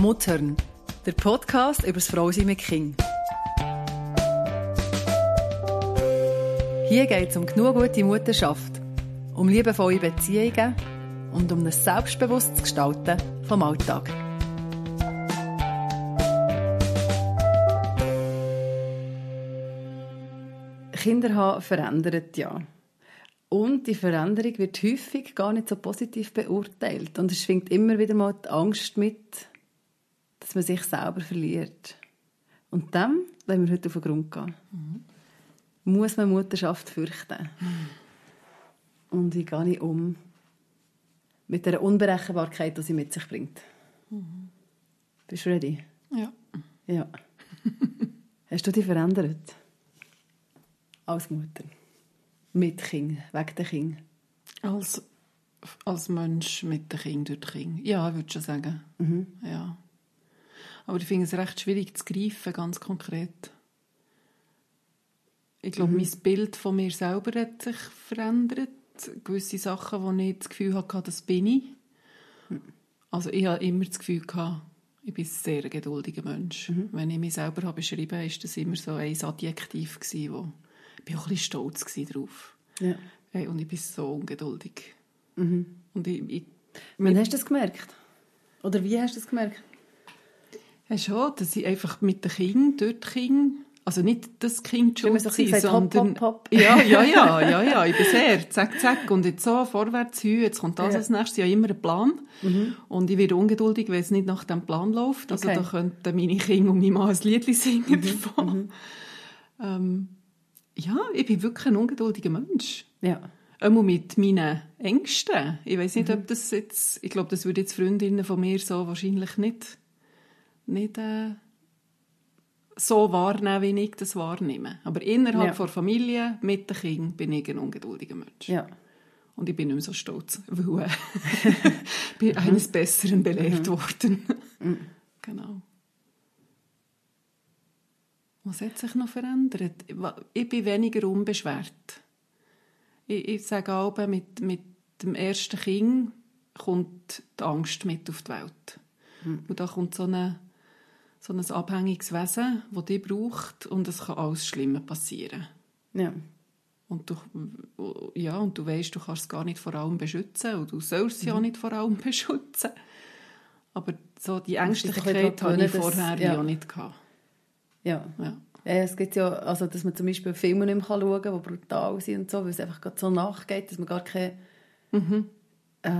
Muttern, der Podcast über das Frausein mit Kind. Hier geht es um genug gute Mutterschaft, um liebevolle Beziehungen und um ein selbstbewusstes Gestalten vom Alltag. Kinder haben verändert ja. Und die Veränderung wird häufig gar nicht so positiv beurteilt. Und es schwingt immer wieder mal die Angst mit, dass man sich selber verliert. Und dem wollen wir heute auf den Grund gehen. Mhm. Muss man Mutterschaft fürchten? Mhm. Und wie gehe ich um mit der Unberechenbarkeit, die sie mit sich bringt? Mhm. Bist du ready? Ja. Ja. Hast du dich verändert? Als Mutter? Mit Kind, wegen der Kind? Als, als Mensch mit dem Kind durch Kind. Ja, würde ich schon sagen. Mhm. Ja. Aber ich finde es recht schwierig zu greifen, ganz konkret. Ich glaube, mhm. mein Bild von mir selber hat sich verändert. Gewisse Sachen, wo ich das Gefühl hatte, das bin ich. Mhm. Also ich habe immer das Gefühl gehabt, ich bin ein sehr geduldiger Mensch. Mhm. Wenn ich mich selber habe beschrieben habe, war das immer so ein Adjektiv, gewesen, wo ich war auch ein bisschen stolz darauf. Ja. Hey, und ich bin so ungeduldig. Mhm. Und ich, ich, Wann hast du das gemerkt? Oder wie hast du das gemerkt? Ja, schon, dass ich einfach mit den Kindern, dort Kind, also nicht das Kind schon so sein, sondern... Hopp, hopp, hopp. Ja, ja, ja, ja, ja, ich bin sehr zack, zack und jetzt so vorwärts hin, jetzt kommt das ja. als nächstes, ich habe immer einen Plan mhm. und ich werde ungeduldig, wenn es nicht nach dem Plan läuft, also okay. da könnten meine Kinder und meine Mann ein Lied singen mhm. davon. Mhm. Ähm, ja, ich bin wirklich ein ungeduldiger Mensch. Ja. Einmal mit meinen Ängsten. Ich weiß nicht, mhm. ob das jetzt, ich glaube, das würde jetzt Freundinnen von mir so wahrscheinlich nicht, nicht äh, so wahrnehmen, wie ich das wahrnehme. Aber innerhalb ja. der Familie, mit den Kindern, bin ich ein ungeduldiger Mensch. Ja. Und ich bin nicht mehr so stolz, weil äh, ich bin eines Besseren belehrt mhm. worden. Mhm. Genau. Was hat sich noch verändert? Ich bin weniger unbeschwert. Ich, ich sage auch, mit, mit dem ersten Kind kommt die Angst mit auf die Welt. Mhm. Und da kommt so, eine, so ein abhängiges Wesen, das dich braucht und es kann alles Schlimme passieren. Ja. Und du, ja, und du weißt, du kannst es gar nicht vor allem beschützen und du sollst es mhm. ja nicht vor allem beschützen. Aber so die Ängstlichkeit hatte ich vorher das, ja. ja nicht gehabt. Ja. ja. Es gibt ja, also, dass man zum Beispiel Filme nicht mehr schauen kann, die brutal sind und so, weil es einfach so nachgeht, dass man gar keine, mhm. äh,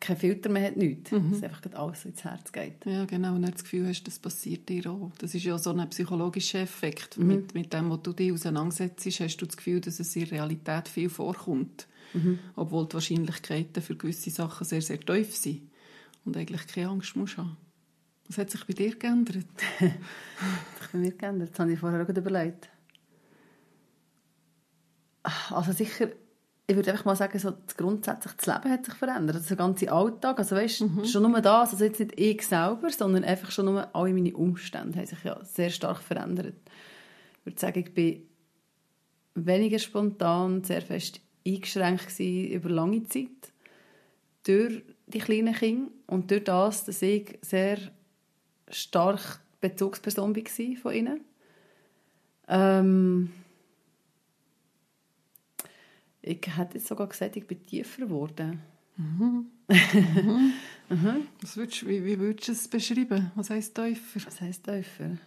keinen Filter mehr hat, nichts. Mhm. Dass einfach alles ins Herz geht. Ja, genau. Und du das Gefühl hast, das passiert dir auch. Das ist ja so ein psychologischer Effekt. Mhm. Mit, mit dem, was du dich auseinandersetzt, hast du das Gefühl, dass es in Realität viel vorkommt. Mhm. Obwohl die Wahrscheinlichkeiten für gewisse Sachen sehr, sehr tief sind. Und eigentlich keine Angst musst haben. Was hat sich bei dir geändert? was hat bei mir geändert? Das habe ich vorher auch überlegt. Also sicher, ich würde einfach mal sagen, so grundsätzlich das Leben hat sich verändert. Also der ganze Alltag, also weißt, mhm. schon nur das, also jetzt nicht ich selber, sondern einfach schon nur alle meine Umstände haben sich ja sehr stark verändert. Ich würde sagen, ich bin weniger spontan, sehr fest eingeschränkt über lange Zeit durch die kleinen Kinder und durch das, dass ich sehr stark Bezugsperson war von ihnen. Ähm, ich hätte jetzt sogar gesagt, ich bin tiefer geworden. Mhm. mhm. mhm. Was würdest, wie, wie würdest du es beschreiben? Was heisst tiefer? Was heisst tiefer?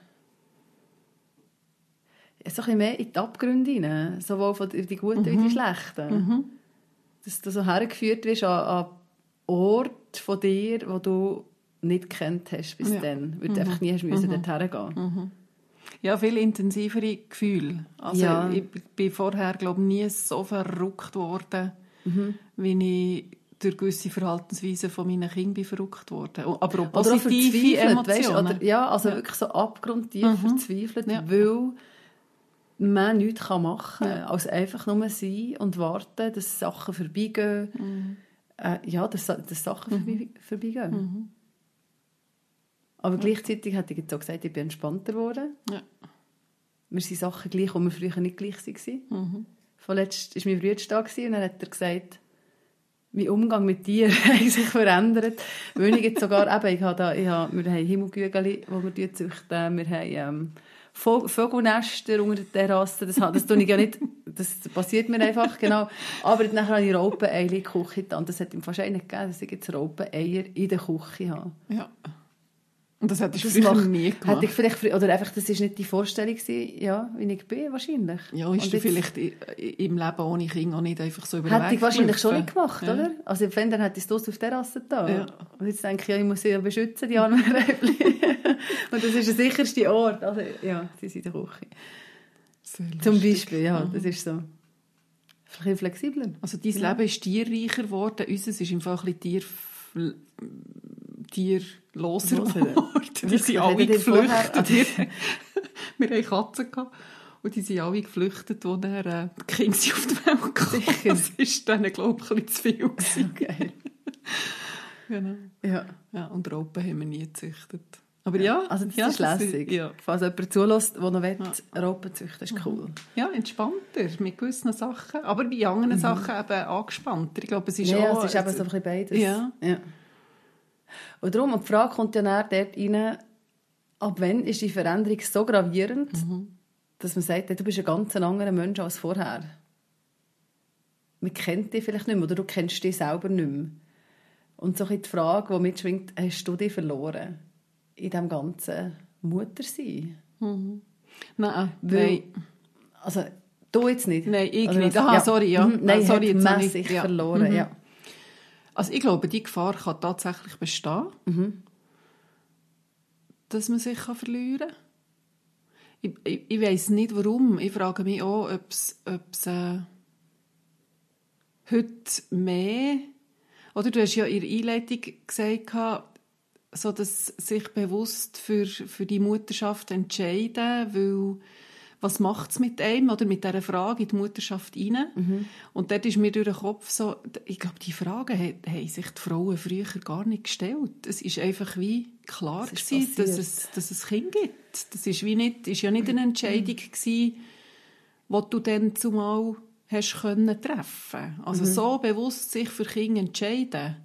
Ja, so ein bisschen mehr in die Abgründe hinein, sowohl von die guten mhm. wie die mhm. schlechten. Mhm. Dass du so hergeführt wirst an, an Ort von dir, wo du nicht kennt hast bis ja. dann, weil du mhm. einfach nie hast müssen mhm. dorthin gehen mhm. Ja, viel intensivere Gefühle. Also ja. ich bin vorher, glaube ich, nie so verrückt worden, mhm. wie ich durch gewisse Verhaltensweisen von meinen Kindern bin verrückt worden. Aber auch positive oder Emotionen. Weißt, oder, ja, also ja. wirklich so abgrundtief mhm. verzweifelt, ja. weil man nichts machen kann, ja. als einfach nur sein und warten, dass Sachen vorbeigehen. Mhm. Äh, ja, dass, dass Sachen mhm. vorbeigehen. Mhm. Aber gleichzeitig hat ich jetzt auch gesagt, ich bin entspannter geworden. Ja. Wir sind Sachen gleich, die wir früher nicht gleich waren. Mhm. Vorletzt war mein Bruder da und dann hat er gesagt, mein Umgang mit Tieren hat sich verändert. Weil ich jetzt sogar, eben, ich habe da, ich habe, wir haben Himmelgügeli, die wir züchten, wir haben ähm, Vogelnester unter der Terrasse, das, das tue ich ja nicht, das passiert mir einfach, genau. Aber dann habe ich Raupeneier in die Küche getan. Das hat ihm fast nicht gegeben, dass ich jetzt Raupeneier in der Küche habe. Ja. Und das hättest du früher mach- nie gemacht. Hätte ich vielleicht, oder einfach, das war nicht die Vorstellung, gewesen, ja, wie ich bin, wahrscheinlich. Ja, ist du vielleicht im Leben ohne Kind auch nicht einfach so über den Hätte ich wahrscheinlich schon nicht gemacht, Ja. oder? Also wenn, dann hätte ich es auf der Terrasse da. Ja. Und jetzt denke ich, ja, ich muss sie ja beschützen, die Räbli. Und das ist der sicherste Ort. Also, ja, sie sind in der Küche. Sehr Zum lustig. Beispiel, ja, das ist so. Bisschen flexibler. Also dein Leben ist tierreicher geworden, unseres ist im Fall ein bisschen Tier, tierloser Loser. geworden. Die sind alle geflüchtet. Wir hatten Katzen gehabt, und die sind alle geflüchtet, als dann, äh, die Kinder auf die Welt kamen. Das war denen, glaube ich, ein bisschen zu viel. gewesen. Geil. Genau. Ja. Ja, und Raupen haben wir nie gezüchtet. Aber ja, Also das ja, ist lässig. ja. Falls jemand zulässt, der noch will, Raupen züchten, ist cool. ja, entspannter mit gewissen Sachen, aber bei anderen Sachen eben angespannter. Ich glaube, es ist Mhm. ja, auch... es ist eben so ein bisschen beides. Ja. ja. Und darum, und die Frage kommt ja näher dort rein, ab wann ist die Veränderung so gravierend, Mhm. dass man sagt, du bist ein ganz anderer Mensch als vorher. Man kennt dich vielleicht nicht mehr oder du kennst dich selber nicht mehr. Und so die Frage, die mitschwingt, hast du dich verloren in diesem ganzen Muttersein? Nein, Weil- nein. Also, du jetzt nicht? Nein, ich Oder nicht. Aha, sorry, ja. Mhm, Nein, Ah, sorry, jetzt ich- ja. verloren, Mhm. ja. Also ich glaube, die Gefahr kann tatsächlich bestehen, Mhm. dass man sich kann verlieren kann. Ich, ich, ich weiß nicht, warum. Ich frage mich auch, ob es, äh, heute mehr... Oder du hast ja in der Einleitung gesagt, so dass sich bewusst für, für die Mutterschaft entscheiden, weil was macht es mit einem oder mit dieser Frage in die Mutterschaft rein? Und dort ist mir durch den Kopf so, ich glaube, die Fragen haben, sich die Frauen früher gar nicht gestellt. Es ist einfach wie klar ist gewesen, dass es, dass es Kind gibt. Das ist wie nicht, ist ja nicht eine Entscheidung gewesen, die du dann zumal hast können treffen. Also Mhm. so bewusst sich für Kinder entscheiden,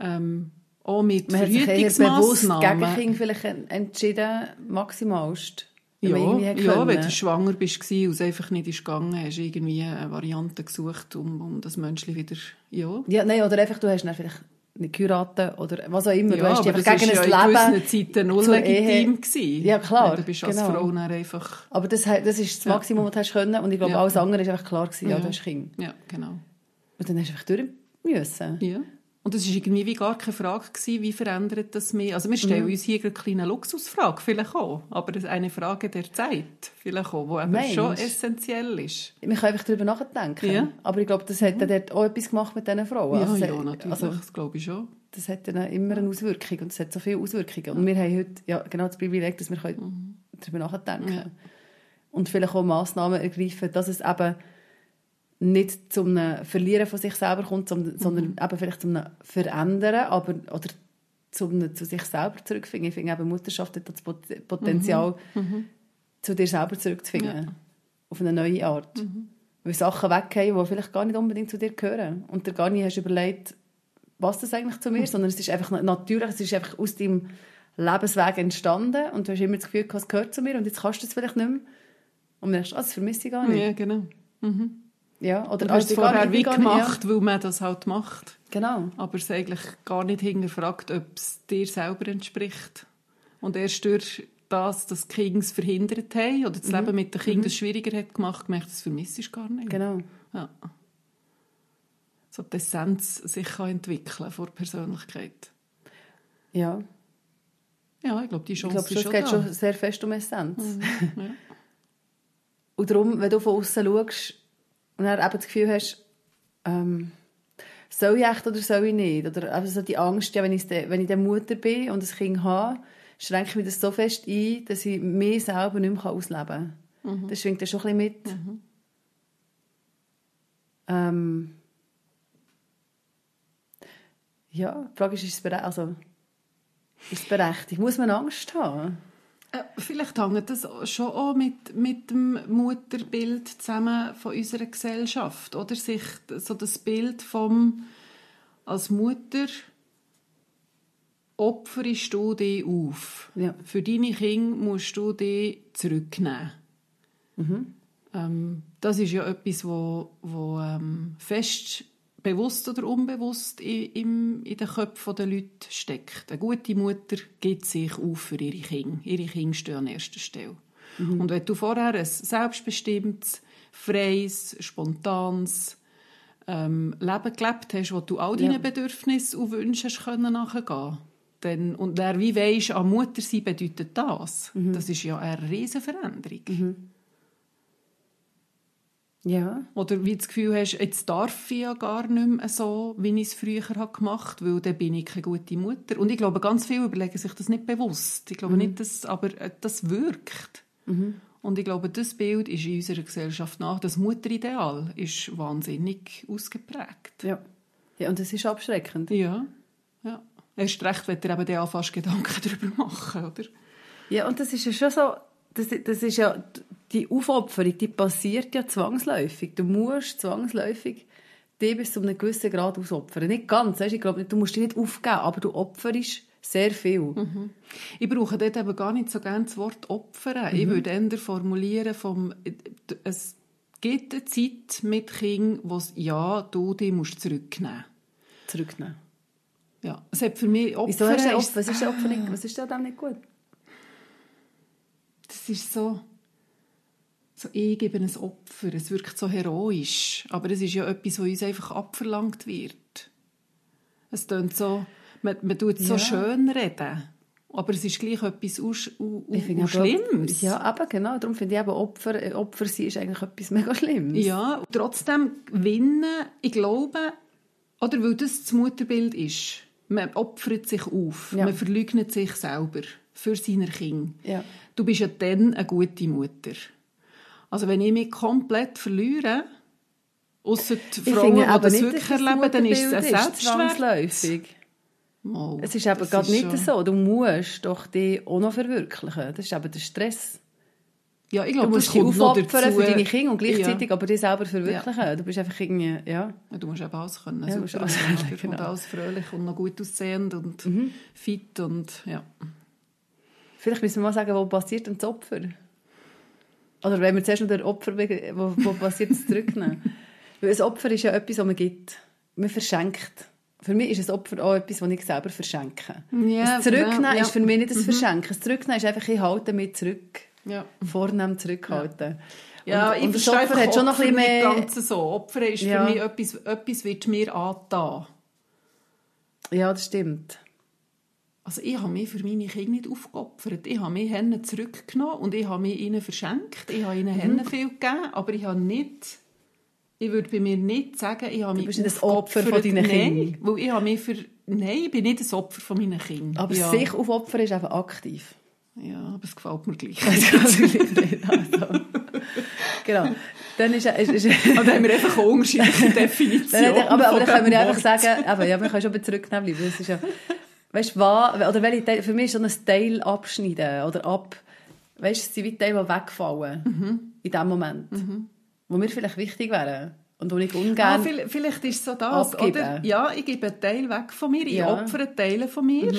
ähm, auch mit Man hat sich bewusst gegen. Kinder vielleicht en- entschieden, maximalst. Ja, ja wenn du schwanger bist und es einfach nicht ist gegangen, hast du irgendwie eine Variante gesucht, um, um das Menschli wieder... Ja, Ja, nein, oder einfach, du hast dann vielleicht nicht geheiratet oder was auch immer. du ja hast dich aber einfach das gegen war ein ja in Leben gewissen Zeiten null zur legitim. Ehe. Gewesen. Ja, klar, Du bist als genau. Frau einfach... Aber das, das ist das Maximum, was du hast können. Und ich glaube, Ja. alles andere ist einfach klar gewesen. Ja, Ja. du hast Kinder. Ja, genau. Und dann hast du einfach durch müssen. Ja. Und es war irgendwie wie gar keine Frage, gewesen, wie verändert das mich? Also wir stellen Mhm. uns hier eine kleine Luxusfrage, vielleicht auch, aber eine Frage der Zeit, vielleicht auch, die Meinst? schon essentiell ist. Man kann einfach darüber nachdenken. Ja. Mhm. Aber ich glaube, das hat dann dort auch etwas gemacht mit diesen Frauen. Ja, Also, ja, hat- natürlich, Also, das glaube ich schon. das hat dann immer eine Auswirkung und es hat so viele Auswirkungen. Und wir haben heute ja, genau das Privileg, dass wir können darüber nachdenken können. Mhm. Ja. Und vielleicht auch Massnahmen ergreifen, dass es eben nicht zum Verlieren von sich selber kommt, sondern, Mhm. eben vielleicht zum Verändern, aber, oder zum zu sich selber zurückfinden. Ich finde eben, Mutterschaft hat das Pot- Potenzial, zu dir selber zurückzufinden. Mhm. Ja. Mhm. Auf eine neue Art. Weil Sachen weggehen, die vielleicht gar nicht unbedingt zu dir gehören. Und dir gar nicht hast überlegt, was das eigentlich zu mir ist, sondern es ist einfach na- natürlich, es ist einfach aus deinem Lebensweg entstanden und du hast immer das Gefühl, es gehört zu mir und jetzt kannst du es vielleicht nicht mehr. Und du, ah, das vermisse ich gar nicht. Ja, genau. Ja, oder Du hast es ich gar vorher wie ich gemacht, weil man das halt macht. Ja, genau. Aber es eigentlich gar nicht hinterfragt, ob es dir selber entspricht. Und erst durch das, dass die Kinder es verhindert haben oder das Leben mit den Kindern es schwieriger hat gemacht, gemerkt, das vermisse ich gar nicht. genau. Ja. So die Essenz sich kann entwickeln vor Persönlichkeit. Ja. Ja, ich glaube, die Ich Chance glaube, ist es schon geht da. schon sehr fest um Essenz. Ja. Und darum, wenn du von außen schaust und dann eben das Gefühl hast, ähm, soll ich echt oder soll ich nicht? Oder einfach so die Angst, ja, wenn, ich, de- wenn ich dann Mutter bin und ein Kind habe, schränke ich mich das so fest ein, dass ich mich selber nicht mehr ausleben kann. Das schwingt dann schon ein bisschen mit. Ähm, ja, die Frage ist, ist es, also, ist es berechtigt? Muss man Angst haben? Äh, Vielleicht hängt das schon auch mit, mit dem Mutterbild zusammen von unserer Gesellschaft, oder? Sich so das Bild vom als Mutter opferst du dich auf. Ja. Für deine Kinder musst du dich zurücknehmen. Ähm, das ist ja etwas, wo, wo ähm, fest bewusst oder unbewusst in, im, in den Köpfen der Leute steckt. Eine gute Mutter gibt sich auf für ihre Kinder. Ihre Kinder stehen an erster Stelle. Und wenn du vorher ein selbstbestimmtes, freies, spontanes ähm, Leben gelebt hast, wo du all deinen Ja. Bedürfnissen und Wünschen können nachgehen dann, und wer wie weisst, an Mutter sein bedeutet das. Das ist ja eine riesige Veränderung. Ja. Oder wie du das Gefühl hast, jetzt darf ich ja gar nicht mehr so, wie ich es früher habe gemacht habe, weil dann bin ich keine gute Mutter. Und ich glaube, ganz viele überlegen sich das nicht bewusst. Ich glaube nicht, dass, aber äh, das wirkt. Und ich glaube, das Bild ist in unserer Gesellschaft nach, das Mutterideal ist wahnsinnig ausgeprägt. Ja. Ja, und es ist abschreckend. Ja, ja. Erst recht, wenn du eben dann fast Gedanken darüber machen, oder? Ja, und das ist ja schon so, das, das ist ja, die Aufopferung, die passiert ja zwangsläufig. Du musst zwangsläufig dich bis zu einem gewissen Grad ausopfern. Nicht ganz, weißt? ich glaube, du musst dich nicht aufgeben, aber du opferst sehr viel. Ich brauche dort eben gar nicht so gerne das Wort opfern. Ich würde eher formulieren vom, es gibt eine Zeit mit Kindern, wo es, ja, du dich musst zurücknehmen Zurücknehmen. Ja, es hat für mich Opfer... Wieso hast du Opfer? Was ist Opfer nicht, was ist da nicht gut? Das ist so... So, ich gebe ein Opfer. Es wirkt so heroisch. Aber es ist ja etwas, was uns einfach abverlangt wird. Es klingt so... Man, man tut es so Ja. schön reden. Aber es ist gleich etwas Ich finde aus aber- Schlimmes. Ja, eben, genau. Darum finde ich eben, Opfer, äh, Opfer sein ist eigentlich etwas mega Schlimmes. Ja, trotzdem gewinnen, ich glaube, oder weil das das Mutterbild ist. Man opfert sich auf, Ja. man verleugnet sich selber für seine Kinder. Ja. Du bist ja dann eine gute Mutter. Also wenn ich mich komplett verliere, ausser die Frauen, finde die das nicht, wirklich das erleben, dann ist es ein Selbstwert. Mal, Es ist eben gerade nicht schon- so. Du musst doch dich auch noch verwirklichen. Das ist eben der Stress. Ja, ich Du glaube, das musst dich aufopfern für deine Kinder und gleichzeitig aber dich selber verwirklichen. Ja. Du bist einfach irgendwie, ja. Ja, du musst eben alles können. Ja, du musst alles können, Und genau. Mhm. alles fröhlich und noch gut aussehend und fit und ja. Vielleicht müssen wir mal sagen, wo passiert das Opfer? Oder wenn wir zuerst noch den Opfer, wo, wo passiert das Zurücknehmen? Weil ein Opfer ist ja etwas, das man gibt. Man verschenkt. Für mich ist ein Opfer auch etwas, das ich selber verschenke. Ja, das Zurücknehmen ja, ja. ist für mich nicht das Verschenken. Das Zurücknehmen ist einfach, ich halte mich zurück. Ja. Vornehm zurückhalten. Ja, und, ich und das Opfer hat schon noch ein bisschen mehr... nicht ganz so. Opfer ist Ja. für mich etwas, etwas wird mir angetan. Ja, das stimmt. Also ich habe mich für meine Kinder nicht aufgeopfert. Ich habe mich Hennen zurückgenommen und ich habe mich ihnen verschenkt. Ich habe ihnen Mhm. Hennen viel gegeben, aber ich habe nicht... Ich würde bei mir nicht sagen, ich habe mich bist nicht das Opfer von deinen Nein, Kindern. weil ich habe mich für... Nein, ich bin nicht das Opfer von meinen Kindern. Aber ja. sich aufopfern ist einfach aktiv. Ja, aber es gefällt mir gleich. also. Genau. Dann ist, ist, ist, Aber haben wir einfach unterschiedliche Definition Dann hätte ich- aber, aber dann können wir dem einfach sagen, eben, ja, man kann schon zurücknehmen bleiben. Das ist ja, weißt du, was, oder welche Teil, für mich ist so ein Teil abschneiden oder ab, weißt du, es sind wie Teile, die wegfallen Mhm. in dem Moment, wo mir vielleicht wichtig wären und wo ich Ah, ungern vielleicht, vielleicht ist es so das, abgeben. oder? Ja, ich gebe einen Teil weg von mir, ich Ja. Mhm. opfere Teile von mir.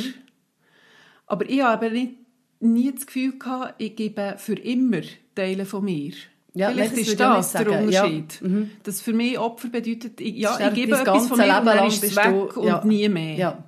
Aber ich habe nicht, nie das Gefühl gehabt, ich gebe für immer Teile von mir. Ja, Vielleicht ist ich das der sagen. Ja. Unterschied. Dass für mich Opfer bedeutet, ich, ja, ich gebe etwas von mir und Leben dann lang ist es weg und ja. nie mehr. Ja.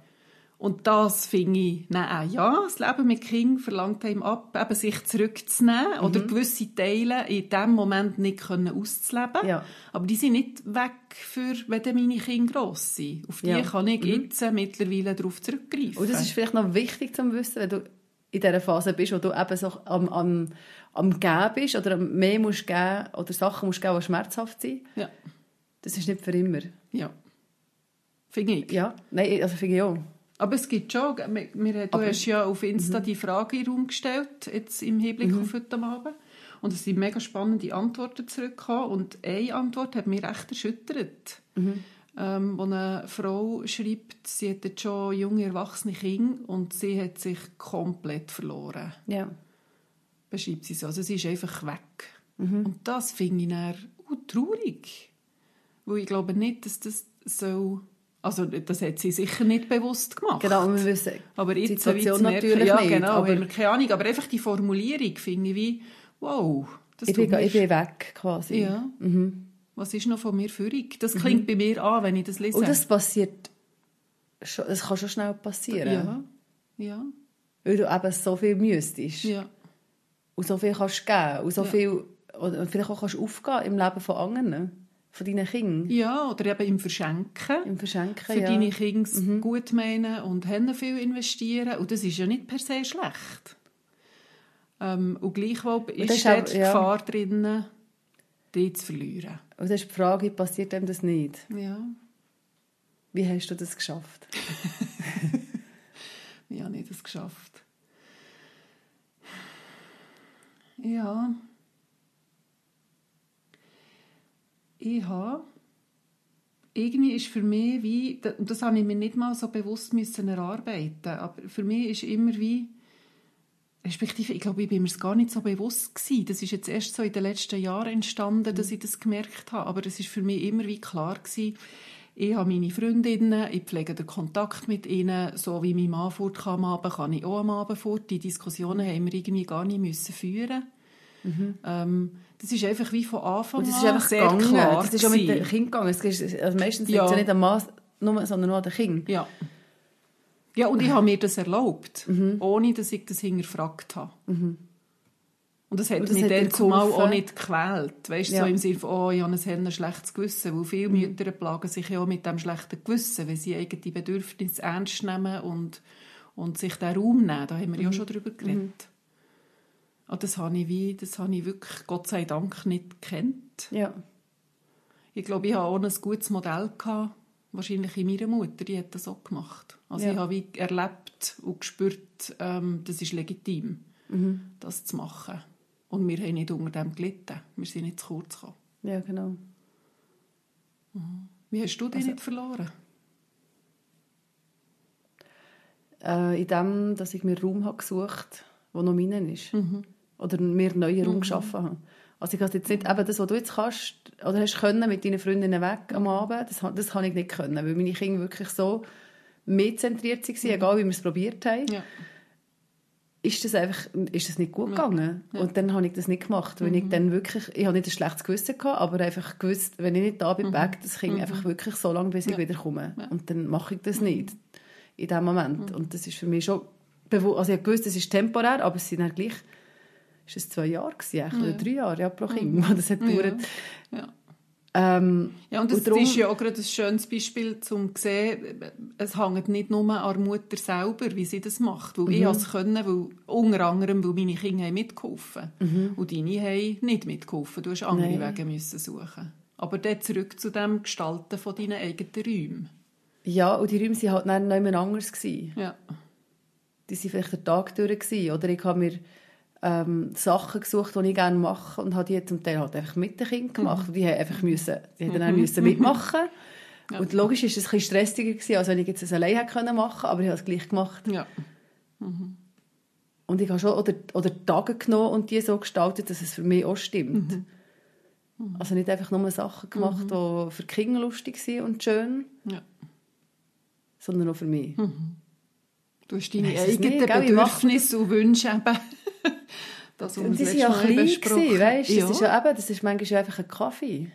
Und das finde ich, nein, ja, das Leben mit Kindern verlangt einem ab, eben sich zurückzunehmen Mhm. oder gewisse Teile in diesem Moment nicht können auszuleben. Ja. Aber die sind nicht weg, für, wenn dann meine Kinder gross sind. Auf die Ja. kann ich jetzt äh, mittlerweile darauf zurückgreifen. Und das ist vielleicht noch wichtig zu wissen, wenn du in dieser Phase bist, wo du eben so am, am, am Geben bist oder mehr musst geben oder Sachen musst geben, die schmerzhaft sind. ja, Das ist nicht für immer. ja. Finde ich. Ja, nein, also finde ich auch. Aber es gibt schon, wir, wir, du Aber- hast ja auf Insta die Frage in den Raum gestellt, jetzt im Hinblick auf heute Abend. Und es sind mega spannende Antworten zurückgekommen. Und eine Antwort hat mich recht erschüttert. Ähm, wo eine Frau schreibt, sie hat jetzt schon junge, erwachsene Kinder und sie hat sich komplett verloren. Ja. Beschreibt sie so. Also sie ist einfach weg. Und das finde ich dann uh, traurig. Weil ich glaube nicht, dass das so Also das hat sie sicher nicht bewusst gemacht. Genau, und wir wissen aber die jetzt, wie Situation merken, natürlich ja, nicht. genau, aber haben wir keine Ahnung. Aber einfach die Formulierung finde ich wie, wow, das ich, bin, ich bin weg quasi. Ja. Was ist noch von mir führig? Das klingt bei mir an, wenn ich das lese. Und das passiert, schon, das kann schon schnell passieren. ja, ja, Weil du eben so viel müsstest. ja, Und so viel kannst geben. Und so Ja. viel, oder vielleicht auch kannst aufgehen im Leben von anderen. Von deinen Kindern. ja. Oder eben im Verschenken. Im Verschenken, Für ja. deine Kinder gut meinen und haben viel investieren. Und das ist ja nicht per se schlecht. Ähm, und gleichwohl ist ist auch- die ja. Gefahr drin, die zu verlieren. Und das ist die Frage, passiert dem das nicht? Ja, Wie hast du das geschafft? wie habe ich das geschafft? Ja. Ich habe... Irgendwie ist für mich wie... Und das habe ich mir nicht mal so bewusst müssen erarbeiten aber für mich ist immer wie... Respektive, ich glaube, ich bin mir es gar nicht so bewusst gewesen. Das ist jetzt erst so in den letzten Jahren entstanden, dass ich das gemerkt habe. Aber es ist für mich immer wie klar gewesen, ich habe meine Freundinnen, ich pflege den Kontakt mit ihnen, so wie mein Mann fort kann am Abend, kann ich auch am Abend fort. Die Diskussionen haben wir irgendwie gar nicht müssen führen. Ähm, das ist einfach wie von Anfang Und das ist an einfach sehr gegangen. klar Das ist auch mit den gewesen. Kindern gegangen. Es ist, also meistens liegt Ja. es ja nicht am Mann, nur, sondern nur an den Kindern. Ja. Ja, und ich habe mir das erlaubt, Mhm. ohne dass ich das hinterfragt habe. Und das hat Und das mich dann zumal auch nicht gequält. Weißt du, Ja. so im Sinne von, oh, ich habe ein schlechtes Gewissen. Weil viele Mhm. Mütter plagen sich ja auch mit dem schlechten Gewissen, weil sie eigene Bedürfnisse ernst nehmen und, und sich den Raum nehmen. Da haben wir Mhm. ja schon drüber geredet. Und das habe ich, wie, das habe ich wirklich, Gott sei Dank, nicht gekannt. Ja. Ich glaube, ich hatte auch ein gutes Modell. Gehabt, wahrscheinlich in meiner Mutter, die hat das auch gemacht. Also Ja. ich habe wie erlebt und gespürt, ähm, das ist legitim, Mhm. das zu machen. Und wir haben nicht unter dem gelitten. Wir sind nicht zu kurz gekommen. ja, genau. Wie hast du dich Also- nicht verloren? Äh, in dem, dass ich mir Raum habe gesucht habe, der noch meinen ist. Mhm. Oder mir neuen Raum geschaffen habe. Also ich habe jetzt nicht eben das, was du jetzt kannst, oder hast können mit deinen Freundinnen weg am Abend, das, das kann ich nicht können, weil meine Kinder wirklich so mitzentriert waren, egal wie wir es probiert haben. Ja. ist das einfach ist das nicht gut gegangen Ja. Mhm. und dann habe ich das nicht gemacht weil ich dann wirklich ich habe nicht ein schlechtes Gewissen gehabt aber einfach gewusst wenn ich nicht da bin weg das Kind einfach wirklich so lange bis ich Mhm. Ja. wieder komme Ja. Mhm. und dann mache ich das nicht in dem Moment und das ist für mich schon also ich habe gewusst das ist temporär aber es sind dann gleich ist es zwei Jahre gewesen, eigentlich, oder Ja. drei Jahre ja, pro Kind wo das hat Ja. gedauert Ja. ähm, Ja, und das, Und darum- ist ja auch gerade ein schönes Beispiel, um zu sehen, es hängt nicht nur an der Mutter selber, wie sie das macht. Weil Mhm. ich es können, weil, unter anderem, weil meine Kinder haben mitgeholfen Und deine haben nicht mitgeholfen. Du hast andere Mhm. Nein. Wege müssen suchen. Aber dann zurück zu dem Gestalten von deinen eigenen Räumen. ja und die Räume waren halt dann noch immer anders gewesen. Ja. die waren vielleicht den Tag durch gewesen. oder ich habe mir ähm, Sachen gesucht, die ich gerne mache und habe die zum Teil halt einfach mit den Kindern gemacht. Und Die haben einfach müssen, die haben dann auch müssen mitmachen. Ja. Und logisch ist es ein bisschen stressiger gewesen, als wenn ich jetzt es allein hätte können machen, aber ich habe es gleich gemacht. Ja. Und ich habe schon oder, oder Tage genommen und die so gestaltet, dass es für mich auch stimmt. Also nicht einfach nur Sachen gemacht, die für die Kinder lustig sind und schön, ja. sondern auch für mich. Du hast deine es eigenen nicht, Bedürfnisse und Wünsche eben. Das, Und die waren ja klein, gewesen, weißt? Ja. Das ist ja eben, das ist manchmal einfach ein Kaffee.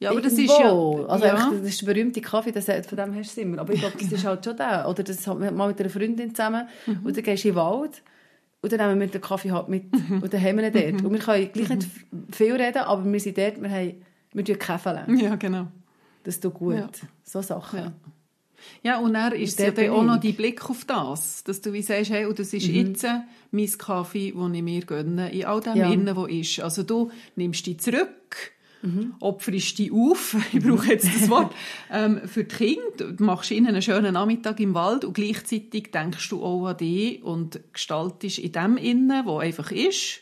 ja, aber das ist Irgendwo. ja... Also ja. einfach, das ist der berühmte Kaffee, das, von dem hast du immer. Aber ich glaube, das ist halt schon der. Oder das hat man mal mit einer Freundin zusammen Mhm. und dann gehst du in den Wald und dann nehmen wir den Kaffee halt mit Mhm. und dann haben wir ihn dort. Und wir können gleich nicht viel reden, aber wir sind dort, wir haben wir tun Käfeln. ja, genau. Das tut gut. Ja. So Sachen. Ja. Ja, und dann ist dann bin auch noch dein Blick auf das, dass du wie sagst, hey, und das ist jetzt äh, mein Kaffee, den ich mir gönne, in all dem Ja. Innen, wo ist. Also du nimmst dich zurück, opferst dich auf, ich brauche jetzt das Wort, ähm, für die Kinder, du machst ihnen einen schönen Nachmittag im Wald und gleichzeitig denkst du auch an dich und gestaltest in dem Innen, wo einfach ist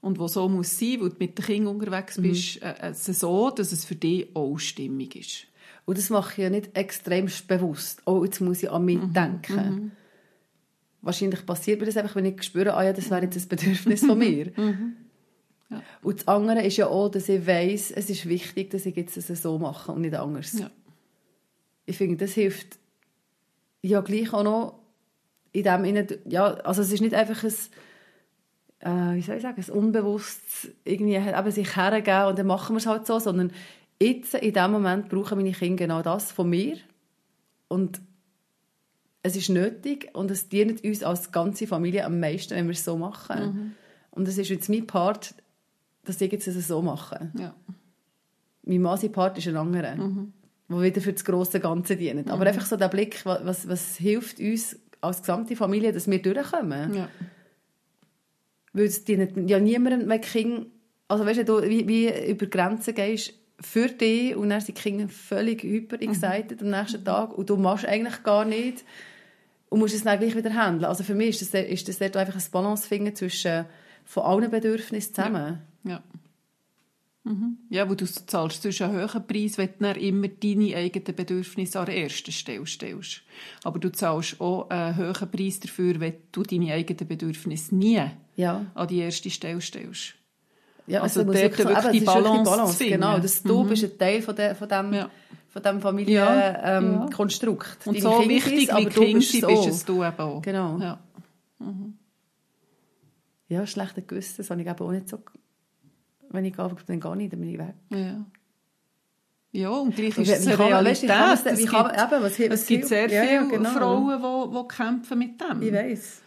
und wo so muss sein, wo du mit den Kindern unterwegs bist, äh, es so, dass es für dich auch stimmig ist. Und das mache ich ja nicht extrem bewusst. Oh, jetzt muss ich an mich Mhm. denken. Wahrscheinlich passiert mir das einfach, wenn ich spüre, ah ja, das wäre jetzt ein Bedürfnis von mir. Mhm. Ja. Und das andere ist ja auch, dass ich weiss, es ist wichtig, dass ich jetzt es so mache und nicht anders. Ja. ich finde, das hilft ja gleich auch noch in dem Innen, ja, also es ist nicht einfach ein, äh, wie soll ich sagen, ein unbewusstes irgendwie eben sich hergeben und dann machen wir es halt so, sondern jetzt, in dem Moment, brauchen meine Kinder genau das von mir und es ist nötig und es dient uns als ganze Familie am meisten, wenn wir es so machen. Mhm. Und es ist jetzt mein Part, dass ich jetzt es so mache. Ja. Mein Mann, sein Part ist ein anderer, mhm. der wieder für das grosse Ganze dient. Mhm. Aber einfach so der Blick, was, was hilft uns als gesamte Familie, dass wir durchkommen. Ja. Weil es dient ja niemandem, wenn Kinder, also weißt du, wie, wie über Grenzen gehst, für dich und dann sind die Kinder völlig hyper excited mhm. am nächsten Tag und du machst eigentlich gar nicht und musst es dann gleich wieder handeln. Also für mich ist das, ist das dort einfach ein Balance finden zwischen von allen Bedürfnissen zusammen. Ja. ja. Mhm. Ja, wo du zahlst sonst einen höheren Preis, wenn du immer deine eigenen Bedürfnisse an der ersten Stelle stellst. Aber du zahlst auch einen höheren Preis dafür, wenn du deine eigenen Bedürfnisse nie ja. an die erste Stelle stellst. Ja, also, also dort wirklich, wirklich eben, die Balance, Balance Genau, dass du mhm. bist ein Teil von, de, von dem ja. von dem Familienkonstrukt. Ja, ähm, Und so Kinder wichtig aber wie du bist, bist es du eben auch. Genau. Ja, mhm. ja schlechte Gewissen, das habe ich auch nicht so wenn ich gehe, dann gehe ich, dann bin ich weg. Ja. Ja, und gleich ist es eine Realität. Weißt, kann es, was, was es gibt sehr viele ja, genau. Frauen, die, die kämpfen mit dem. Ich weiß.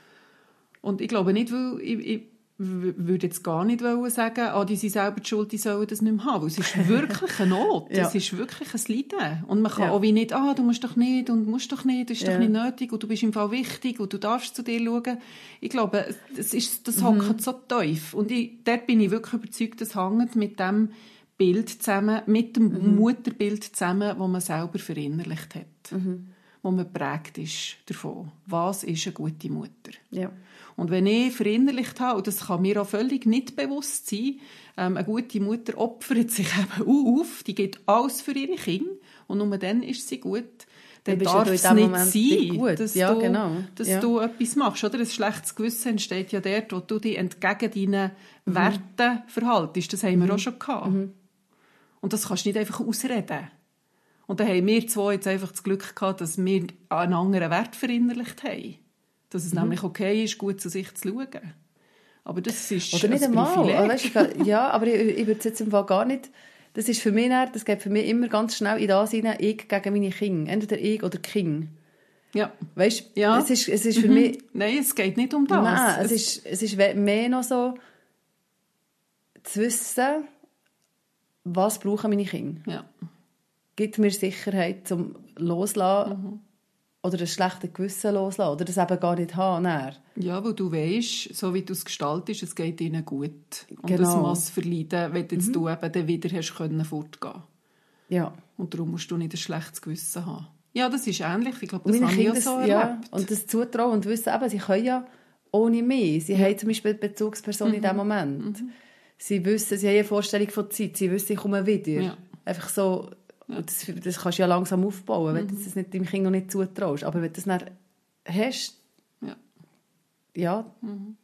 Und ich glaube nicht, weil ich, ich würde jetzt gar nicht sagen, ah, die sind selber die schuld, die sollen das nicht mehr haben. Weil es ist wirklich eine Not. ja. Es ist wirklich ein Leiden. Und man kann ja. auch wie nicht, ah, du musst doch nicht und musst doch nicht, das ist ja. doch nicht nötig und du bist im Fall wichtig und du darfst zu dir schauen. Ich glaube, das, ist, das mhm. hockt so tief. Und ich, dort bin ich wirklich überzeugt, das hängt mit dem Bild zusammen, mit dem mhm. Mutterbild zusammen, das man selber verinnerlicht hat. Mhm. Wo man prägt ist davon. Was ist eine gute Mutter? Ja. Und wenn ich verinnerlicht habe, und das kann mir auch völlig nicht bewusst sein, ähm, eine gute Mutter opfert sich eben auf, die geht alles für ihre Kinder und nur dann ist sie gut. Dann darf es nicht Moment sein, gut. dass, ja, du, genau. dass ja. du etwas machst. Oder? Ein schlechtes Gewissen entsteht ja dort, wo du dich entgegen deinen mhm. Werten verhaltest. Das haben wir mhm. auch schon gehabt. Mhm. Und das kannst du nicht einfach ausreden. Und dann haben wir zwei jetzt einfach das Glück gehabt, dass wir einen anderen Wert verinnerlicht haben. Dass es mhm. nämlich okay ist, gut zu sich zu schauen. Aber das ist Oder nicht einmal. Oh, weißt, ja, aber ich, ich würde es jetzt im Fall gar nicht... Das ist für mich, dann, das geht für mich immer ganz schnell in das hinein, ich gegen meine Kinder. Entweder ich oder King. Ja. Weißt ja. es ist, es ist für mhm. mich... Nein, es geht nicht um das. Nein, es, es, ist, es ist mehr noch so, zu wissen, was brauchen meine Kinder. Ja. Gibt mir Sicherheit zum Loslassen. Mhm oder ein schlechtes Gewissen loslassen oder das eben gar nicht haben. Dann. Ja, weil du weißt, so wie du es gestaltest, es geht ihnen gut. Und genau. das muss verleiden, wenn jetzt mhm. du eben dann wieder hast können fortgehen Ja. Und darum musst du nicht ein schlechtes Gewissen haben. Ja, das ist ähnlich. Ich glaube, das habe ich auch so erlebt. Ja, und das Zutrauen und wissen, eben, sie können ja ohne mich. Sie ja. haben zum Beispiel eine Bezugsperson mhm. in diesem Moment. Mhm. Sie wissen, sie haben eine Vorstellung von Zeit. Sie wissen, ich komme wieder. Ja. Einfach so. Das, das kannst du ja langsam aufbauen, wenn mhm. du das nicht deinem Kind noch nicht zutraust. Aber wenn du das dann hast, ja, ja mhm.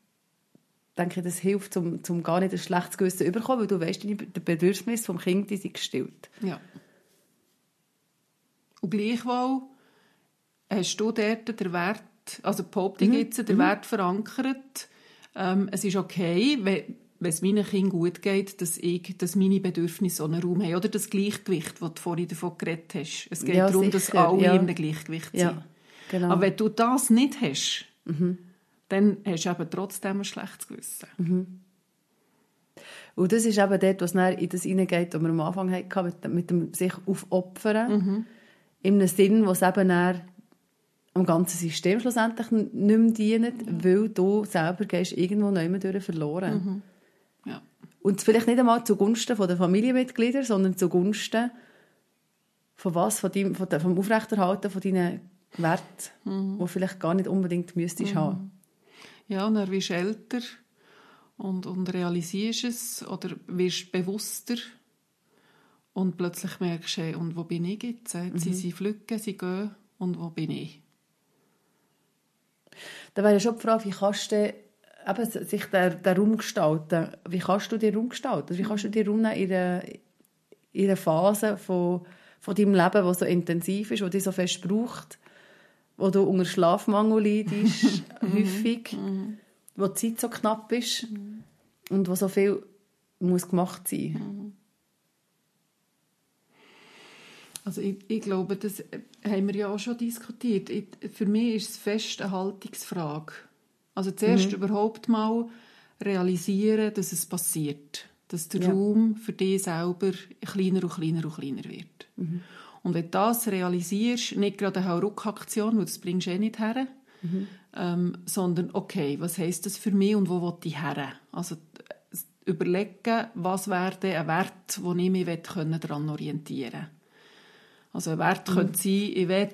denke ich, das hilft, um, um gar nicht ein schlechtes Gewissen zu bekommen, weil du weißt, die Bedürfnisse vom Kind die sind gestillt. Ja. Und gleichwohl hast du dort den Wert, also behaupte mhm. jetzt, den mhm. Wert verankert, ähm, es ist okay, wenn wenn es meinen Kindern gut geht, dass, ich, dass meine Bedürfnisse so einen Raum haben. Oder das Gleichgewicht, das du vorhin davon geredet hast. Es geht ja, darum, sicher. dass alle ja. in einem Gleichgewicht sind. Ja, genau. Aber wenn du das nicht hast, mhm. dann hast du eben trotzdem ein schlechtes Gewissen. Mhm. Und das ist eben dort, was in das hineingeht, was wir am Anfang hatten, mit, mit dem sich aufopfern. Mhm. In einem Sinn, was eben dann am ganzen System schlussendlich nicht mehr dient, ja. weil du selber gehst irgendwo neu durch verloren. Mhm. Und vielleicht nicht einmal zugunsten von den Familienmitgliedern, sondern zugunsten von was? Von deinem, von vom Aufrechterhalten von deinen Werten, mhm. die vielleicht gar nicht unbedingt müsstest mhm. haben. Ja, und dann wirst du älter und, und realisierst es oder wirst bewusster und plötzlich merkst du, hey, und wo bin ich jetzt? Mhm. Sie, sie pflücken, sie gehen und wo bin ich? Da wäre ja schon die Frage, wie kannst du eben sich den, den Raum gestalten. Wie kannst du den Raum gestalten? Wie kannst du den Raum in einer, in einer Phase von, von deinem Leben, das so intensiv ist, das dich so fest braucht, wo du unter Schlafmangel leidest, häufig, wo die Zeit so knapp ist und wo so viel muss gemacht sein Also ich, ich, glaube, das haben wir ja auch schon diskutiert. Ich, für mich ist es fest eine Haltungsfrage. Also zuerst mhm. überhaupt mal realisieren, dass es passiert. Dass der ja. Raum für dich selber kleiner und kleiner und kleiner wird. Mhm. Und wenn du das realisierst, nicht gerade eine Hauruck-Aktion, weil das bringst du eh nicht her, mhm. ähm, sondern okay, was heisst das für mich und wo will ich her? Also überlegen, was wäre ein Wert, wo ich mich daran orientieren kann. Also ein Wert mhm. könnte sein, ich will,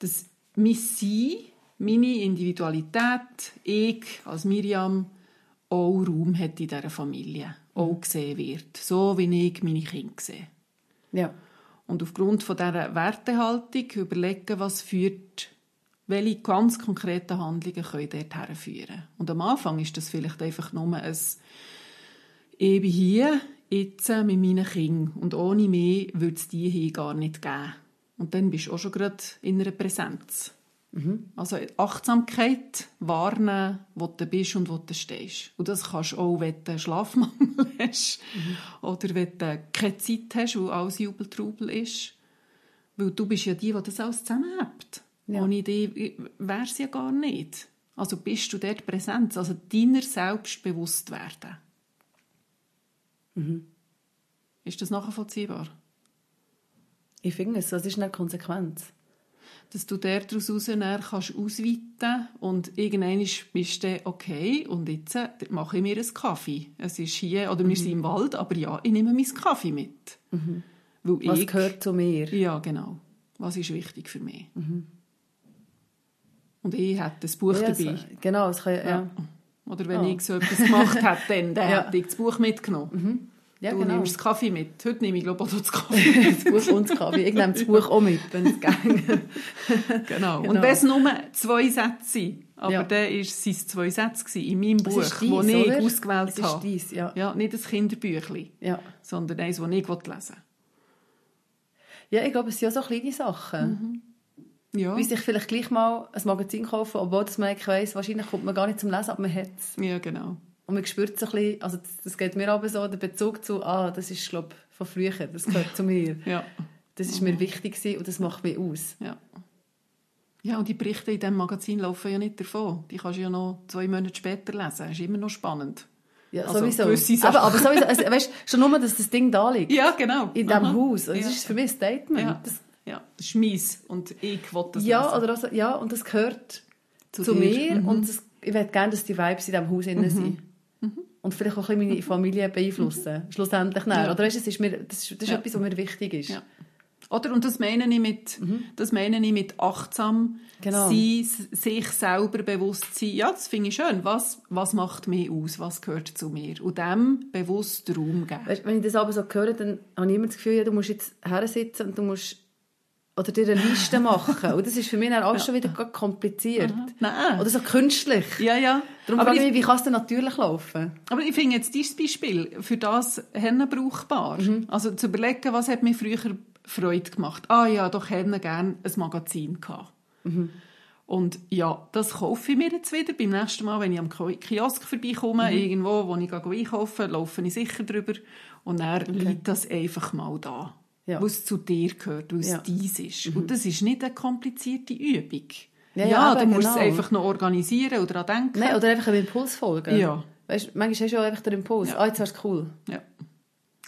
dass mein Sein, meine Individualität, ich als Miriam, auch Raum hat in dieser Familie, auch mhm. gesehen wird, so wie ich meine Kinder sehe. Ja. Und aufgrund von dieser Wertehaltung überlegen, was führt, welche ganz konkreten Handlungen können dort herführen. Und am Anfang ist das vielleicht einfach nur ein «Ich bin hier, jetzt mit meinen Kindern und ohne mich würde es die hier gar nicht geben. Und dann bist du auch schon gerade in einer Präsenz. Mhm. Also Achtsamkeit wahrnehmen, wo du bist und wo du stehst. Und das kannst du auch, wenn du Schlafmangel hast mhm. oder wenn du keine Zeit hast, wo alles Jubeltrubel ist. Weil du bist ja die, die das alles zusammenhält. Ja. Ohne dich wäre es ja gar nicht. Also bist du dort präsent, also deiner selbst bewusst werden. Mhm. Ist das nachvollziehbar? Ich finde es, das ist eine Konsequenz. Dass du daraus kannst ausweiten und irgendwann bist du okay und jetzt äh, mache ich mir einen Kaffee. Es ist hier, oder wir mhm. sind im Wald, aber ja, ich nehme meinen Kaffee mit. Mhm. Was ich, gehört zu mir? Ja, genau. Was ist wichtig für mich? Mhm. Und ich hätte das Buch ja, dabei. So, genau, das kann, ja. ja. Oder wenn oh. ich so etwas gemacht hätte, dann, dann ja. hätte ich das Buch mitgenommen. Ja, du genau. nimmst das Kaffee mit. Heute nehme ich, glaube ich, auch das Kaffee das Buch und das Kaffee. Ich nehme das Buch auch mit, wenn es geht. genau. genau. Und wenn es nur zwei Sätze sind, aber ja. dann war es zwei Sätze in meinem Buch, das dies, ich oder? ausgewählt das habe. Dies, ja. ja. Nicht ein Kinderbüchlein, ja. sondern eines, das ich lesen will. Ja, ich glaube, es sind ja so kleine Sachen. Mhm. Ja. Wie sich vielleicht gleich mal ein Magazin kaufen, obwohl man eigentlich weiss, wahrscheinlich kommt man gar nicht zum Lesen, aber man hat es. Ja, genau. Und man spürt so ein bisschen, also das, das geht mir aber so, der Bezug zu, ah, das ist, glaube von früher, das gehört zu mir. ja. Das ist mir wichtig und das macht mich aus. Ja. Ja, und die Berichte in diesem Magazin laufen ja nicht davon. Die kannst du ja noch zwei Monate später lesen. Das ist immer noch spannend. Ja, also, sowieso. Aber, aber sowieso, also, weißt, schon nur, dass das Ding da liegt. Ja, genau. In diesem Haus. Das ja. ist für mich ein Statement. Ja, das, ja. das ist meins und ich will das ja, Oder also, ja, und das gehört zu, zu mir mhm. und das, ich möchte gerne, dass die Vibes in diesem Haus mhm. sind und vielleicht auch ein bisschen meine Familie beeinflussen, schlussendlich Ja. Oder weißt, das ist, mir, das ist, das ist ja. etwas, was mir wichtig ist. Ja. Oder, und das meine ich mit, mhm. das meine ich mit achtsam genau. sein, sich selber bewusst sein. Ja, das finde ich schön. Was, was macht mich aus? Was gehört zu mir? Und dem bewusst Raum geben. Weißt, wenn ich das aber so höre, dann habe ich immer das Gefühl, ja, du musst jetzt her sitzen und du musst oder dir eine Liste machen. Und das ist für mich dann auch ja. schon wieder kompliziert. Nein. Oder so künstlich. Ja, ja. Darum aber frage ich mich, wie kann es denn natürlich laufen? Aber ich finde jetzt dieses Beispiel für das Hennen brauchbar. Mhm. Also zu überlegen, was hat mir früher Freude gemacht. Ah ja, doch Hennen gerne ein Magazin gehabt. Mhm. Und ja, das kaufe ich mir jetzt wieder. Beim nächsten Mal, wenn ich am Kiosk vorbeikomme, mhm. irgendwo, wo ich einkaufe, laufe ich sicher drüber. Und dann okay. liegt das einfach mal da ja. was zu dir gehört, was ja. dies ist. Mhm. Und das ist nicht eine komplizierte Übung. Ja, ja, du musst genau. es einfach noch organisieren oder daran denken. Nein, oder einfach einem Impuls folgen. Ja. Weißt, manchmal hast du ja einfach den Impuls, ja. ah, jetzt wär's cool. Ja.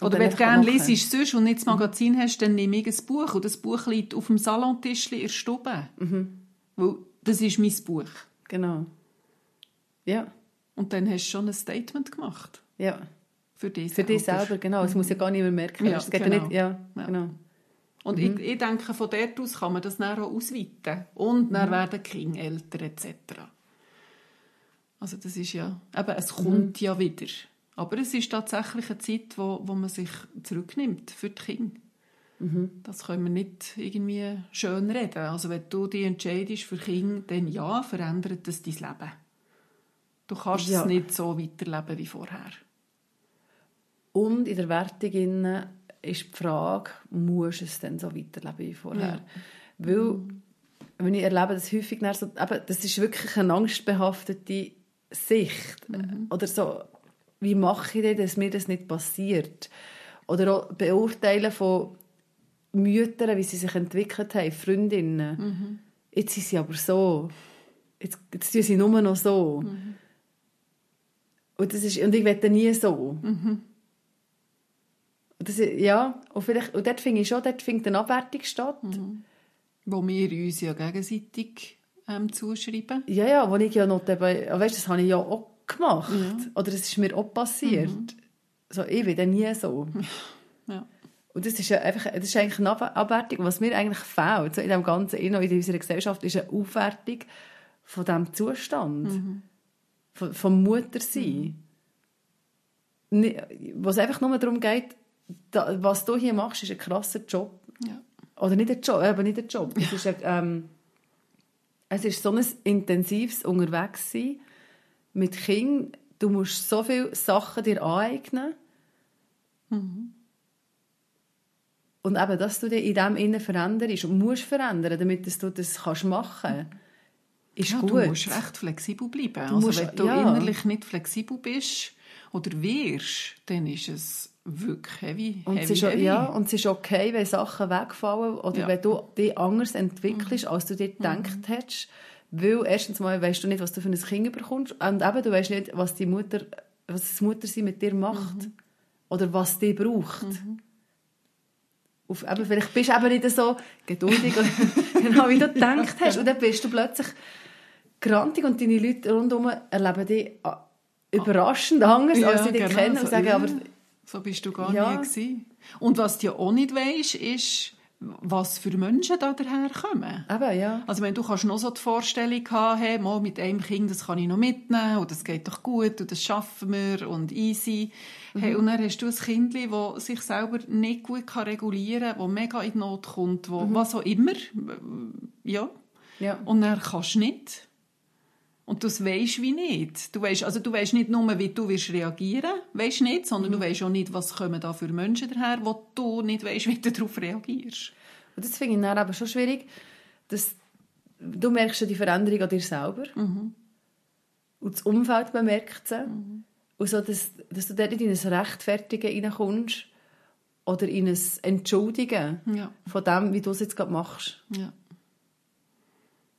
Oder, wenn du gerne liest sonst und nicht das Magazin hast, dann nehme ich ein Buch. Und das Buch liegt auf dem Salontisch in der Stube. Mhm. Weil das ist mein Buch. Genau. Ja. Und dann hast du schon ein Statement gemacht. Ja. Für dich Für dich selber, genau. Es muss ja gar niemand merken. Ja, geht genau. ja nicht, ja, ja. genau. Und mhm. ich, ich, denke, von dort aus kann man das dann auch ausweiten. Und dann mhm. werden Kinder älter etc. Also das ist ja, eben, es mhm. kommt mhm. ja wieder. Aber es ist tatsächlich eine Zeit, wo, wo man sich zurücknimmt für die Kinder. Mhm. Das können wir nicht irgendwie schön reden. Also wenn du dich entscheidest für Kinder, dann ja, verändert das dein Leben. Du kannst ja. es nicht so weiterleben wie vorher. Und in der Wertung ist die Frage, muss es denn so weiterleben wie vorher? Ja. Weil, wenn ich erlebe, dass häufig so, eben, das ist wirklich eine angstbehaftete Sicht. Mhm. Oder so, wie mache ich denn, dass mir das nicht passiert? Oder auch beurteilen von Müttern, wie sie sich entwickelt haben, Freundinnen. Mhm. Jetzt sind sie aber so. Jetzt, jetzt tun sie nur noch so. Mhm. Und, das ist, und ich werde nie so. Mhm. Das, ja, und, vielleicht, und dort finde ich schon, dort findet eine Abwertung statt. Mhm. Wo wir uns ja gegenseitig ähm, zuschreiben. Ja, ja, wo ich ja noch dabei, weißt, das habe ich ja auch gemacht. Ja. Oder es ist mir auch passiert. Mhm. So, ich werde nie so. Ja. Und das ist, ja einfach, das ist eigentlich eine Abwertung. Was mir eigentlich fehlt, so in dem ganzen in unserer Gesellschaft, ist eine Aufwertung von diesem Zustand. Mhm. Von, vom Muttersein. Mhm. Was einfach nur darum geht, da, was du hier machst, ist ein krasser Job. Ja. Oder nicht ein Job, aber nicht ein Job. Es ist, ein, ähm, es ist so ein intensives Unterwegssein mit Kindern. Du musst so viele Sachen dir aneignen. Mhm. Und eben, dass du dich in dem Innen veränderst und musst verändern, damit du das kannst machen kannst, ist ja, gut. Du musst recht flexibel bleiben. Du also musst, wenn du ja. innerlich nicht flexibel bist oder wirst, dann ist es wirklich heavy. Und, heavy, es, ist, heavy. Ja, und es ist okay, wenn Sachen wegfallen oder ja. wenn du dich anders entwickelst, mhm. als du dir mhm. gedacht hast. Weil erstens mal weißt du nicht, was du für ein Kind bekommst und eben, du weißt nicht, was die Mutter, was das Muttersein mit dir macht mhm. oder was die braucht. Mhm. Auf, eben, vielleicht bist du eben nicht so geduldig genau wie du gedacht hast und dann bist du plötzlich grantig und deine Leute rundherum erleben dich überraschend anders, ja, als sie dich genau, kennen und sagen, aber so bist du gar ja. nie gewesen. Und was du auch nicht weisst, ist, was für Menschen da daherkommen. Eben, ja. Also wenn du kannst noch so die Vorstellung haben, hey, mal mit einem Kind, das kann ich noch mitnehmen und das geht doch gut und das schaffen wir und easy. Mhm. Hey, und dann hast du ein Kind, das sich selber nicht gut kann regulieren kann, das mega in die Not kommt, wo, mhm. was auch immer. Ja. ja. Und dann kannst du nicht. Und das weisst wie nicht. Du weisst, also du weisst nicht nur, wie du wirst reagieren, weisst nicht, sondern mhm. du weisst auch nicht, was kommen da für Menschen daher, wo du nicht weisst, wie du darauf reagierst. Und das finde ich dann aber schon schwierig, dass du merkst ja die Veränderung an dir selber mhm. und das Umfeld bemerkt sie. Mhm. Und so, dass, dass du dort nicht in ein Rechtfertigen reinkommst oder in ein Entschuldigen ja. von dem, wie du es jetzt gerade machst. Ja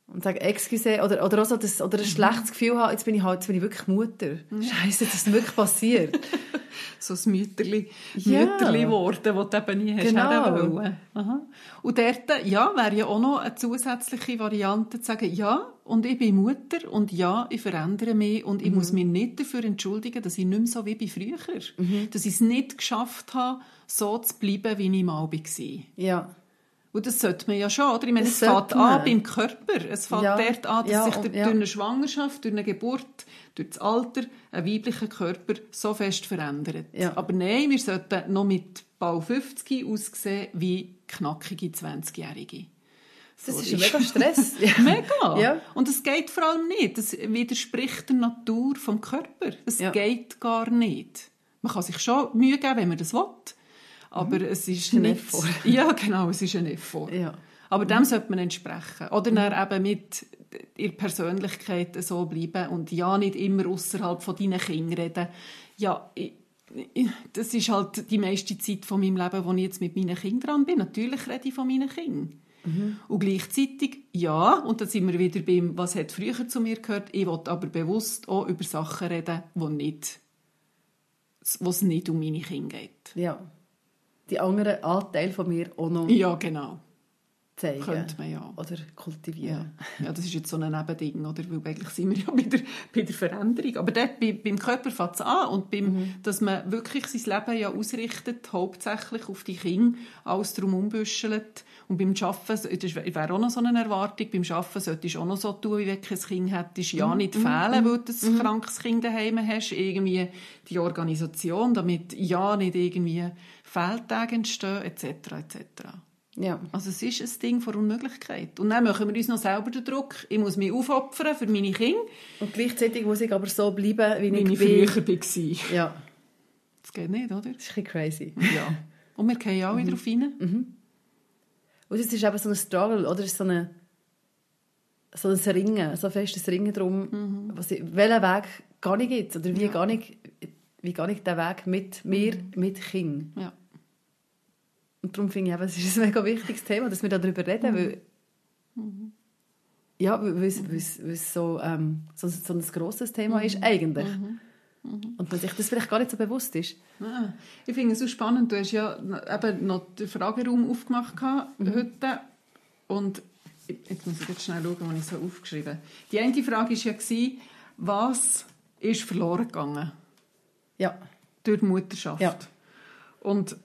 und sage excuse oder, oder auch so das, oder ein mhm. schlechtes Gefühl haben, jetzt bin ich halt, jetzt bin ich wirklich Mutter. Mhm. Scheiße, das ist wirklich passiert. so ein Mütterli, ja. Mütterli geworden, das du eben nie hast genau. wollen. Aha. Und dort, ja, wäre ja auch noch eine zusätzliche Variante zu sagen, ja, und ich bin Mutter und ja, ich verändere mich und ich mhm. muss mich nicht dafür entschuldigen, dass ich nicht mehr so wie bei früher. Mhm. Dass ich es nicht geschafft habe, so zu bleiben, wie ich mal war. Ja. Und das sollte man ja schon, oder? Ich meine, das es fängt an beim Körper. Es fängt ja. dort an, dass ja, sich durch, ja. eine Schwangerschaft, durch eine Geburt, durch das Alter, ein weiblicher Körper so fest verändert. Ja. Aber nein, wir sollten noch mit bald 50 aussehen wie knackige 20-Jährige. Das ist ein mega Stress. mega. Ja. Und es geht vor allem nicht. Das widerspricht der Natur vom Körper. Es geht gar nicht. Man kann sich schon Mühe geben, wenn man das will. Aber mhm. es ist, nicht... Effort. Ja, genau, es ist ein Effort. Ja. Aber dem mhm. sollte man entsprechen. Oder mhm. dann eben mit ihrer Persönlichkeit so bleiben und ja nicht immer außerhalb von deinen Kindern reden. Ja, ich, das ist halt die meiste Zeit von meinem Leben, wo ich jetzt mit meinen Kindern dran bin. Natürlich rede ich von meinen Kindern. Mhm. Und gleichzeitig, ja, und da sind wir wieder beim, was hat früher zu mir gehört, ich will aber bewusst auch über Sachen reden, wo nicht, wo es nicht um meine Kinder geht. Ja die anderen Anteile von mir auch noch ja, genau. Zeigen. Könnte man ja. Oder kultivieren. Ja. ja, das ist jetzt so ein Nebending, oder? Weil eigentlich sind wir ja bei der, bei der Veränderung. Aber dort, bei, beim Körper fängt es an und beim, mhm. dass man wirklich sein Leben ja ausrichtet, hauptsächlich auf die Kinder, alles drum umbüschelt. Und beim Arbeiten, das wäre auch noch so eine Erwartung, beim Arbeiten solltest du auch noch so tun, wie wenn du ein Kind hättest. Ja, mhm. nicht mhm. fehlen, weil du ein mhm. krankes Kind daheim hast. Irgendwie die Organisation, damit ja nicht irgendwie Fehltage entstehen, etc. etc. Ja. Also es ist ein Ding von Unmöglichkeit. Und dann machen wir uns noch selber den Druck. Ich muss mich aufopfern für meine Kinder. Und gleichzeitig muss ich aber so bleiben, wie, wie ich, ich früher war. Ja. Das geht nicht, oder? Das ist ein bisschen crazy. Ja. Und wir gehen auch wieder darauf rein. Und es ist eben so ein Struggle, oder? Es ist so, eine, so ein Ringen, so ein festes Ringen darum, was ich, welchen Weg gar nicht gibt, oder wie Ja. gar nicht, wie gar nicht den Weg mit mir, mit Kind. Ja. Und darum finde ich eben, es ist ein mega wichtiges Thema, dass wir darüber reden, weil ja, weil es, weil es, so, ähm, so, so ein grosses Thema ist eigentlich. Und man sich das vielleicht gar nicht so bewusst ist. Ah, ich finde es so spannend. Du hast ja eben noch den Frageraum aufgemacht gehabt heute. Und jetzt muss ich jetzt schnell schauen, was ich so aufgeschrieben habe. Die eine Frage war ja, was ist verloren gegangen Ja, durch die Mutterschaft? Ja. Und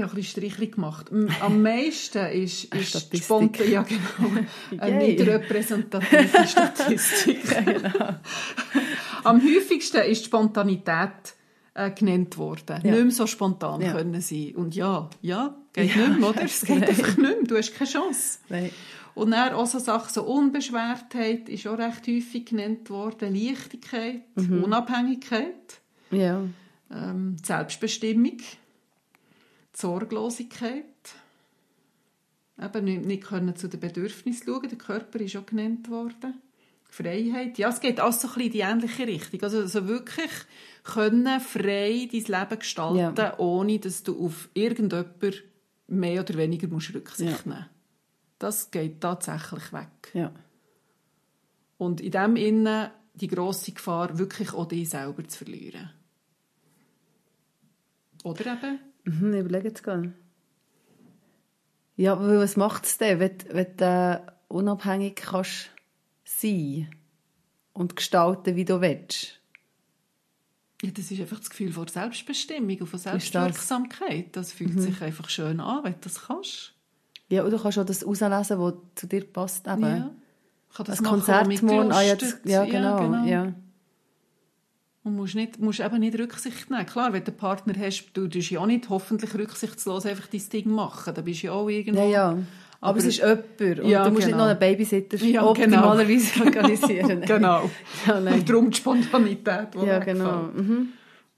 ich habe ein Strichli gemacht. Am meisten ist, ist. Spontan ja, genau, eine nicht repräsentative Statistik. Am häufigsten ist Spontanität äh, genannt worden. Ja. Nicht mehr so spontan Ja. können sein. Und ja, ja, geht Ja, nicht mehr, oder? Es geht nein. einfach nicht mehr. Du hast keine Chance. nein. Und dann auch so Sachen, so Unbeschwertheit ist auch recht häufig genannt worden. Leichtigkeit, Mhm. Unabhängigkeit, Ja. ähm, Selbstbestimmung, die Sorglosigkeit, eben nicht, nicht können zu den Bedürfnissen schauen, der Körper ist auch genannt worden. Freiheit, ja, es geht alles so ein bisschen in die ähnliche Richtung. Also, also wirklich können frei dein Leben gestalten, Ja. ohne dass du auf irgendjemand mehr oder weniger musst Rücksicht nehmen Das geht tatsächlich weg. Ja. Und in dem Innen die grosse Gefahr, wirklich auch dich selber zu verlieren. Oder eben? Mhm, ich überlege jetzt gerade. Ja, aber was macht es denn, wenn, wenn du unabhängig kannst sein und gestalten, wie du willst? Ja, das ist einfach das Gefühl von Selbstbestimmung und von das- Selbstwirksamkeit. Das fühlt sich einfach schön an, wenn du das kannst. Ja, und du kannst auch das auslesen, was zu dir passt. Eben. Ja. Kann das Ein machen, Konzert morgen. Ah, ja, das, gelustet. ja, genau. Ja, Und musst, nicht, musst eben nicht Rücksicht nehmen. Klar, wenn du einen Partner hast, du tust ja auch nicht hoffentlich rücksichtslos einfach dein Ding machen. Da bist du ja auch irgendwo... ja, ja. Aber, Aber- es ist jemand. Und Ja, du musst nicht genau. noch einen Babysitter Ja, optimalerweise organisieren. Genau. Ja, nein. Und darum die Spontanität, die Ja, genau. Mhm.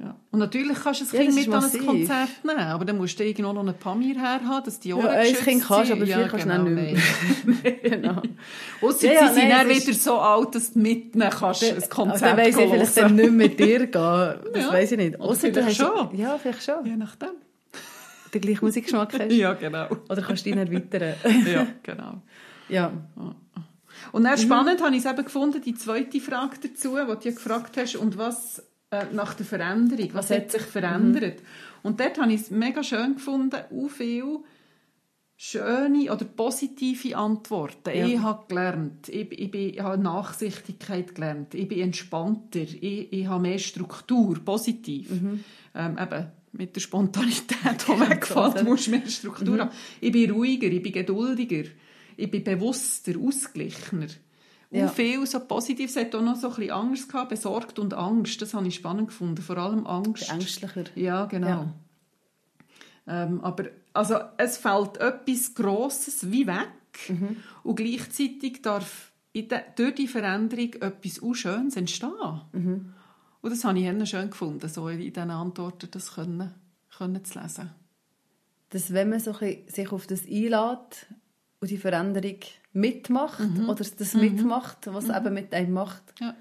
Ja. Und natürlich kannst du Ja, Kind mit an ein. Konzert nehmen, aber dann musst du irgendwo noch einen Pamir herhaben, dass die Ohren Ja, ein Kind kannst du, sind. aber vier kannst du dann nicht mehr. genau. Ausser Ja, ja, sie sind nein, dann es ist- wieder so alt, dass du mitnehmen kannst, ein Konzert dann weiss ich vielleicht dann nicht mit dir gehen. Das Ja. weiss ich nicht. Ausser du hast- schon. Ja, vielleicht schon. Je nachdem. Den gleichen Musikgeschmack hast. Ja, genau. Oder kannst du ihn erweitern. Ja, genau. ja. Und Mhm. dann spannend habe ich es eben gefunden, die zweite Frage dazu, die du ja gefragt hast, und was äh, nach der Veränderung, was, hat sich verändert? Und dort habe ich es mega schön gefunden, auch viel schöne oder positive Antworten. Ja. Ich habe gelernt, ich, ich, bin, ich habe Nachsichtigkeit gelernt, ich bin entspannter, ich, ich habe mehr Struktur, positiv. Mhm. Ähm, eben, mit der Spontanität, die wegfällt, musst du mehr Struktur Mhm. haben. Ich bin ruhiger, ich bin geduldiger, ich bin bewusster, ausgeglichener. Ja. Viel so positiv. Es hat auch noch so ein bisschen Angst gehabt, besorgt und Angst. Das habe ich spannend gefunden. Vor allem Angst. Ängstlicher. Ja, genau. Ja. Ähm, aber also, es fällt etwas Grosses wie weg Mhm. und gleichzeitig darf in de, durch die Veränderung etwas auch Schönes entstehen. Mhm. Und das habe ich schön gefunden, so in diesen Antworten das können, können zu lesen. Dass wenn man so sich auf das einlädt und die Veränderung mitmacht Mhm. oder das mitmacht, was es eben mit einem macht, Ja,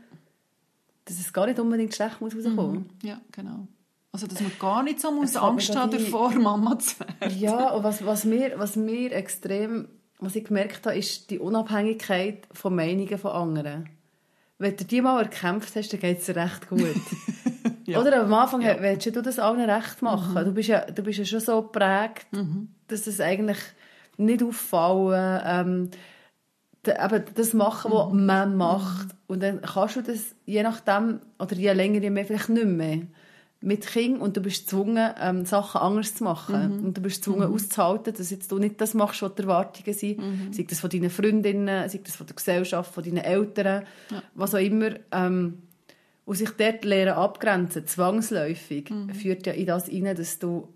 dass es gar nicht unbedingt schlecht muss rauskommen. ja genau. Also, dass man gar nicht so muss Angst haben nie- davor, Mama zu werden. Ja, und was, was, mir, was mir extrem, was ich gemerkt habe, ist die Unabhängigkeit von Meinungen von anderen. Wenn du die mal erkämpft hast, dann geht es dir recht gut. Ja. Oder am Anfang willst du das allen recht machen. Du, bist ja, du bist ja schon so geprägt, dass es eigentlich nicht auffallen, ähm, eben das machen, was man macht. Und dann kannst du das je nachdem, oder je länger, je mehr, vielleicht nicht mehr. Mit Kind und du bist gezwungen, ähm, Sachen anders zu machen. Und du bist gezwungen, auszuhalten, dass jetzt du nicht das machst, was die Erwartungen sind. Sei das von deinen Freundinnen, sei das von der Gesellschaft, von deinen Eltern, was auch immer. Ähm, und sich dort lernen abgrenzen, zwangsläufig, führt ja in das hinein, dass du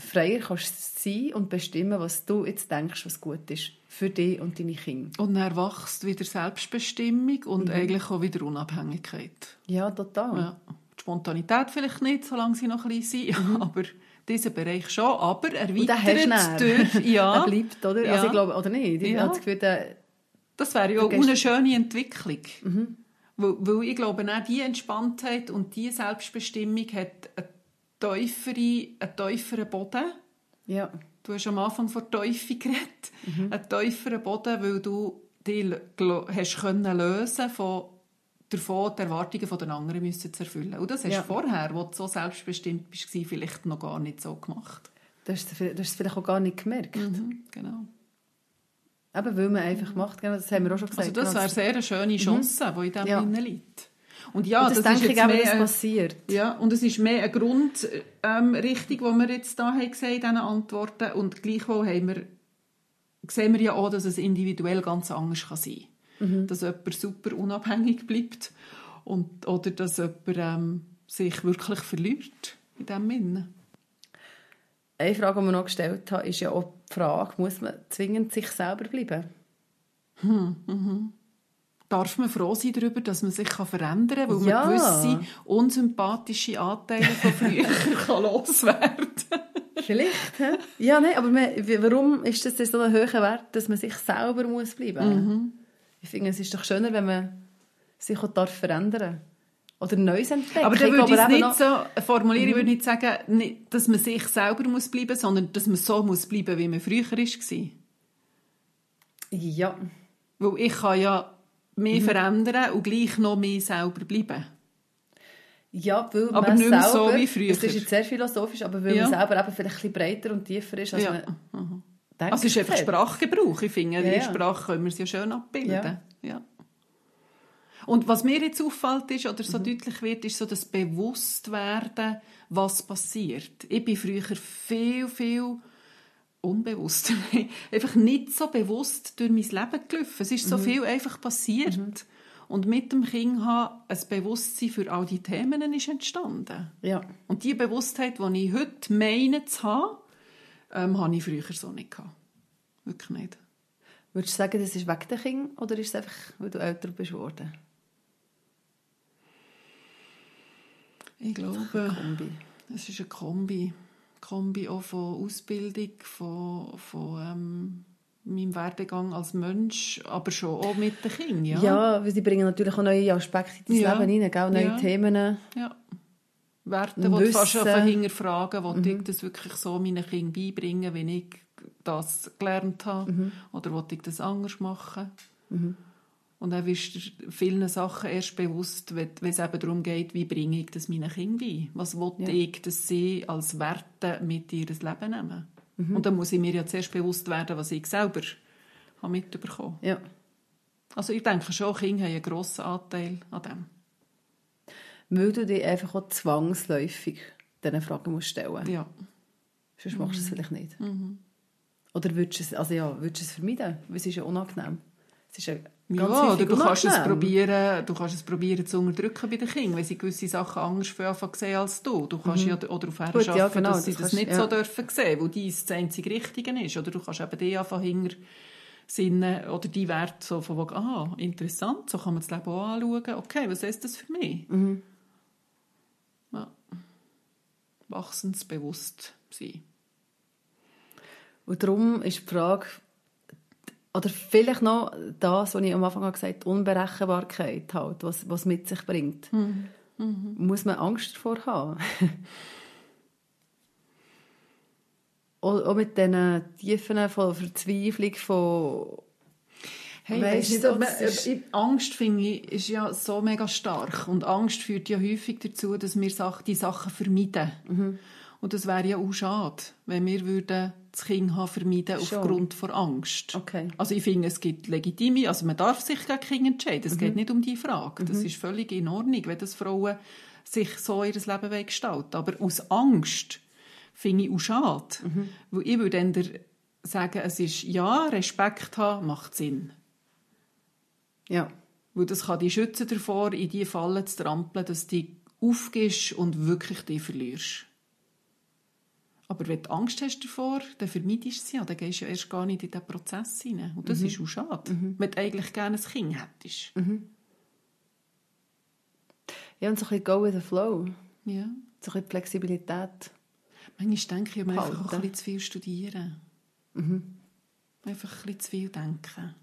freier kannst sein und bestimmen, was du jetzt denkst, was gut ist für dich und deine Kinder. Und dann wächst wieder Selbstbestimmung und Mhm. eigentlich auch wieder Unabhängigkeit. Ja, total. Ja. Die Spontanität vielleicht nicht, solange sie noch klein sind, Mhm. aber diesen Bereich schon, aber erweitert durch, ja, bleibt, oder? Ja. Also ich glaube, oder nicht? Ich Ja. habe das Gefühl, der, das wäre ja auch eine schöne Entwicklung. Mhm. Weil, weil ich glaube, auch diese Entspanntheit und diese Selbstbestimmung hat einen tieferen, einen tieferen Boden. ja, Du hast am Anfang von Teufel geredet. Mhm. Einen tieferen Boden, weil du dich hast können lösen von davon, die Erwartungen der anderen müssen zu erfüllen. Und das hast Ja. du vorher, wo du so selbstbestimmt bist, vielleicht noch gar nicht so gemacht. du hast, es- du hast es vielleicht auch gar nicht gemerkt. Mhm, genau. Eben, weil man einfach macht, genau, das haben wir auch schon gesagt. Also das wäre sehr eine schöne Chance, die in dem ja. liegt. Und ja, Und das, das, denke ist ich dass ein- passiert. ja, und es ist mehr eine Grundrichtung, ähm, Richtung, die wir jetzt da haben gesehen in diesen Antworten. Und gleichwohl haben wir, sehen wir ja auch, dass es individuell ganz anders kann sein kann. Dass jemand super unabhängig bleibt und, oder dass jemand ähm, sich wirklich verliert in diesem Sinne. Eine Frage, die wir noch gestellt haben, ist ja auch die Frage, muss man zwingend sich selber bleiben? Darf man froh sein darüber, dass man sich kann verändern kann, weil Ja. man gewisse unsympathische Anteile von früher kann loswerden Vielleicht, hä? Ja, nein, aber man, warum ist das so ein hoher Wert, dass man sich selber muss bleiben muss? Ich finde, es ist doch schöner, wenn man sich auch darf verändern Oder Neues entdecken. Aber dann Ich würde ich es nicht so formulieren, ich würde nicht sagen, nicht, dass man sich selber muss bleiben muss, sondern dass man so muss bleiben wie man früher war. Ja, Weil ich kann ja mehr verändern und gleich noch mehr selber bleiben. ja weil Aber man nicht mehr selber, so wie früher. Das ist jetzt sehr philosophisch, aber weil Ja. man selber eben vielleicht ein bisschen breiter und tiefer ist, als Ja. man denkt. Also es ist einfach. Sprachgebrauch. Ich finde, Ja, der Sprache können wir es ja schön abbilden. Ja. Ja. Und was mir jetzt auffällt ist, oder so Mhm. deutlich wird, ist so das Bewusstwerden, was passiert. Ich bin früher viel, viel unbewusst, einfach nicht so bewusst durch mein Leben gelaufen. Es ist so Mhm. viel einfach passiert. Und mit dem Kind haben ein Bewusstsein für all die Themen ist entstanden. Ja. Und die Bewusstheit, die ich heute meine zu haben, ähm, habe ich früher so nicht gehabt. Wirklich nicht. Würdest du sagen, das ist wegen der Kind oder ist es einfach, weil du älter bist worden? Ich glaube, Kombi. es ist eine Kombi. Kombi auch von Ausbildung, von, von ähm, meinem Werdegang als Mensch, aber schon auch mit den Kindern. Ja. Ja, weil sie bringen natürlich auch neue Aspekte in dein Ja. Leben rein, gell? neue Ja. Themen. ja. Werte, die du fast hinterfragen, wo ich das wirklich so meinen Kindern beibringen, wenn ich das gelernt habe. Oder will ich das anders machen? Und dann wirst du dir vielen Sachen erst bewusst, wenn es eben darum geht, wie bringe ich das meinen Kindern bei? Was will Ja. ich, dass sie als Werte mit ihr Leben nehmen? Und dann muss ich mir ja zuerst bewusst werden, was ich selber habe mitbekommen habe. Ja. Also ich denke schon, Kinder haben einen grossen Anteil an dem. Weil du dich einfach auch zwangsläufig diesen Fragen musst stellen Ja. Sonst machst du es vielleicht nicht. Oder würdest du es, also ja, würdest du es vermeiden? Weil es ist ja unangenehm. Es ist ja ganz Ja, oder du kannst, es probieren, du kannst es probieren zu unterdrücken bei den Kindern, wenn sie gewisse Sachen anders für anfangen sehen als du. Du kannst ja oder auf Mhm. Gut, schaffen, ja, genau, dass sie das das, kannst- nicht ja. so dürfen sehen, wo dies das einzige Richtige ist. Oder du kannst eben die anfangen hinter Sinnen oder die Werte so von ah, interessant, so kann man das Leben auch anschauen. Okay, was ist das für mich? Mhm. Ja. Wachsensbewusst sein. Und darum ist die Frage, oder vielleicht noch das, was ich am Anfang gesagt habe, die Unberechenbarkeit, halt, was, was mit sich bringt. Muss man Angst davor haben? auch, mit diesen Tiefen von Verzweiflung, von... Hey, Weißt das ist- ich- Angst finde ich ist ja so mega stark und Angst führt ja häufig dazu, dass wir die Sachen vermeiden. Mhm. Und das wäre ja auch schade, wenn wir würden das Kind haben vermeiden Schon. aufgrund von Angst. Okay. Also ich finde, es gibt legitime, also man darf sich gegen Kinder entscheiden. Es Mhm. geht nicht um die Frage. Das ist völlig in Ordnung, wenn das Frauen sich so ihr Leben gestalten Aber aus Angst finde ich auch schade. Mhm. Weil ich würde dann sagen, es ist, ja, Respekt haben macht Sinn. Ja. Weil das kann dich schützen davor, in die Falle zu trampeln, dass du dich aufgibst und wirklich dich verlierst. Aber wenn du Angst hast davor, dann vermeidest du sie ja. Dann gehst du ja erst gar nicht in diesen Prozess hinein. Und das ist auch schade. Wenn du eigentlich gerne ein Kind hättest. Ja, und so ein bisschen go with the flow. Ja. So ein bisschen Flexibilität. Manchmal denke ich, ich einfach auch ein bisschen zu viel studieren. Mhm. Einfach ein bisschen zu viel denken.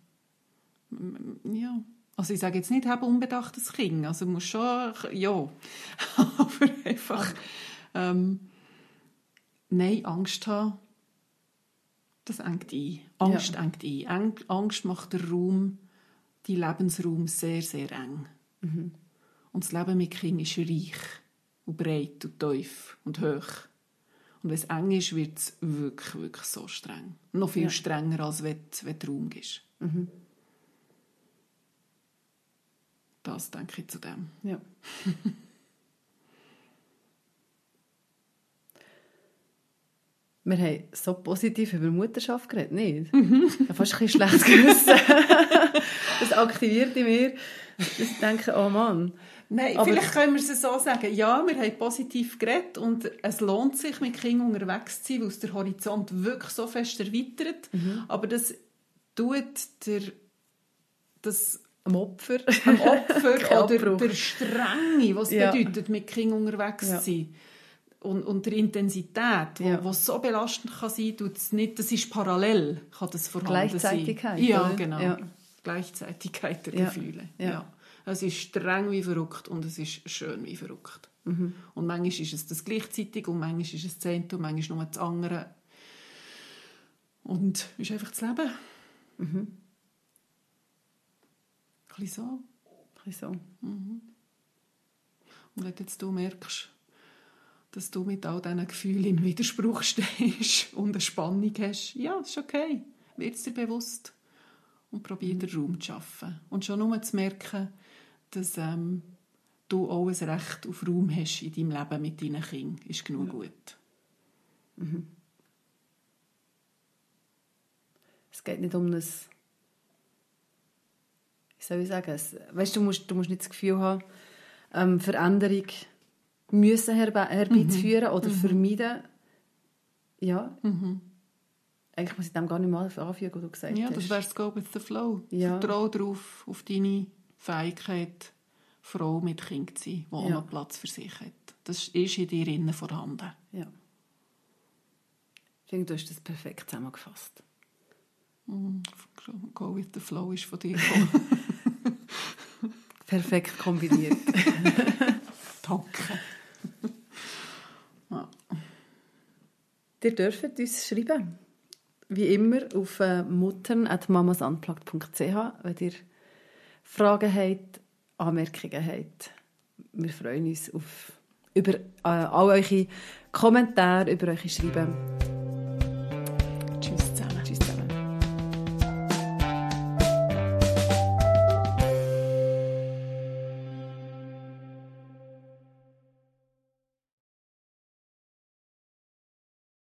Ja. Also ich sage jetzt nicht, habe unbedachtes Kind. Also muss schon, ja. Aber einfach, ähm, nein, Angst haben, das engt ein. Angst Ja. engt ein. Angst macht den Raum, die Lebensraum sehr, sehr eng. Und das Leben mit Kind ist reich und breit und tief und hoch. Und wenn es eng ist, wird es wirklich, wirklich so streng. Noch viel Ja. strenger, als wenn, wenn du Raum ist. Das denke ich zu dem. Ja. Wir haben so positiv über Mutterschaft geredet, nicht? Ich habe fast ein bisschen schlechtes Gewissen. das aktiviert in mir, ich denke, oh Mann. Nein, Aber- vielleicht können wir es so sagen. Ja, wir haben positiv geredet und es lohnt sich, mit Kindern unterwegs zu sein, weil es der Horizont wirklich so fest erweitert. Aber das tut der, das Am Opfer. am Opfer oder der Strenge, was es Ja. bedeutet, mit Kindern unterwegs Ja. zu sein. Und, und der Intensität, die Ja. wo so belastend kann sein kann, es nicht, das ist parallel, kann das vorhanden Gleichzeitigkeit, sein. Ja, genau. Ja. Gleichzeitigkeit der Ja. Gefühle. Ja. Es ist streng wie verrückt und es ist schön wie verrückt. Mhm. Und manchmal ist es das gleichzeitig und manchmal ist es das eine und manchmal nur das andere. Und es ist einfach das Leben. Mhm. Ein bisschen so. Ein bisschen so. Und wenn jetzt du merkst, dass du mit all diesen Gefühlen im Widerspruch stehst und eine Spannung hast, ja, das ist okay. Wird es dir bewusst. Und probier den Raum zu schaffen. Und schon nur zu merken, dass ähm, du auch ein Recht auf Raum hast in deinem Leben mit deinen Kindern, ist genug gut. Es geht nicht um ein... Wie soll ich sagen? Weißt, du, musst, du musst nicht das Gefühl haben, ähm, Veränderung müssen herbe herbeizuführen oder vermeiden. Ja. Eigentlich muss ich dem gar nicht mal anfügen, was du gesagt Ja, hast. das wäre das Go with the Flow. Ja. Vertrau darauf, auf deine Fähigkeit, Frau mit Kind zu sein, die Ja. noch Platz für sich hat. Das ist in dir innen vorhanden. Ja. Ich finde, du hast das perfekt zusammengefasst. Go with the Flow ist von dir gekommen. Perfekt kombiniert. Danke. Ihr dürft uns schreiben. Wie immer auf äh, muttern.mamasunplugged.ch, wenn ihr Fragen habt, Anmerkungen habt. Wir freuen uns auf, über äh, all eure Kommentare, über eure Schreiben.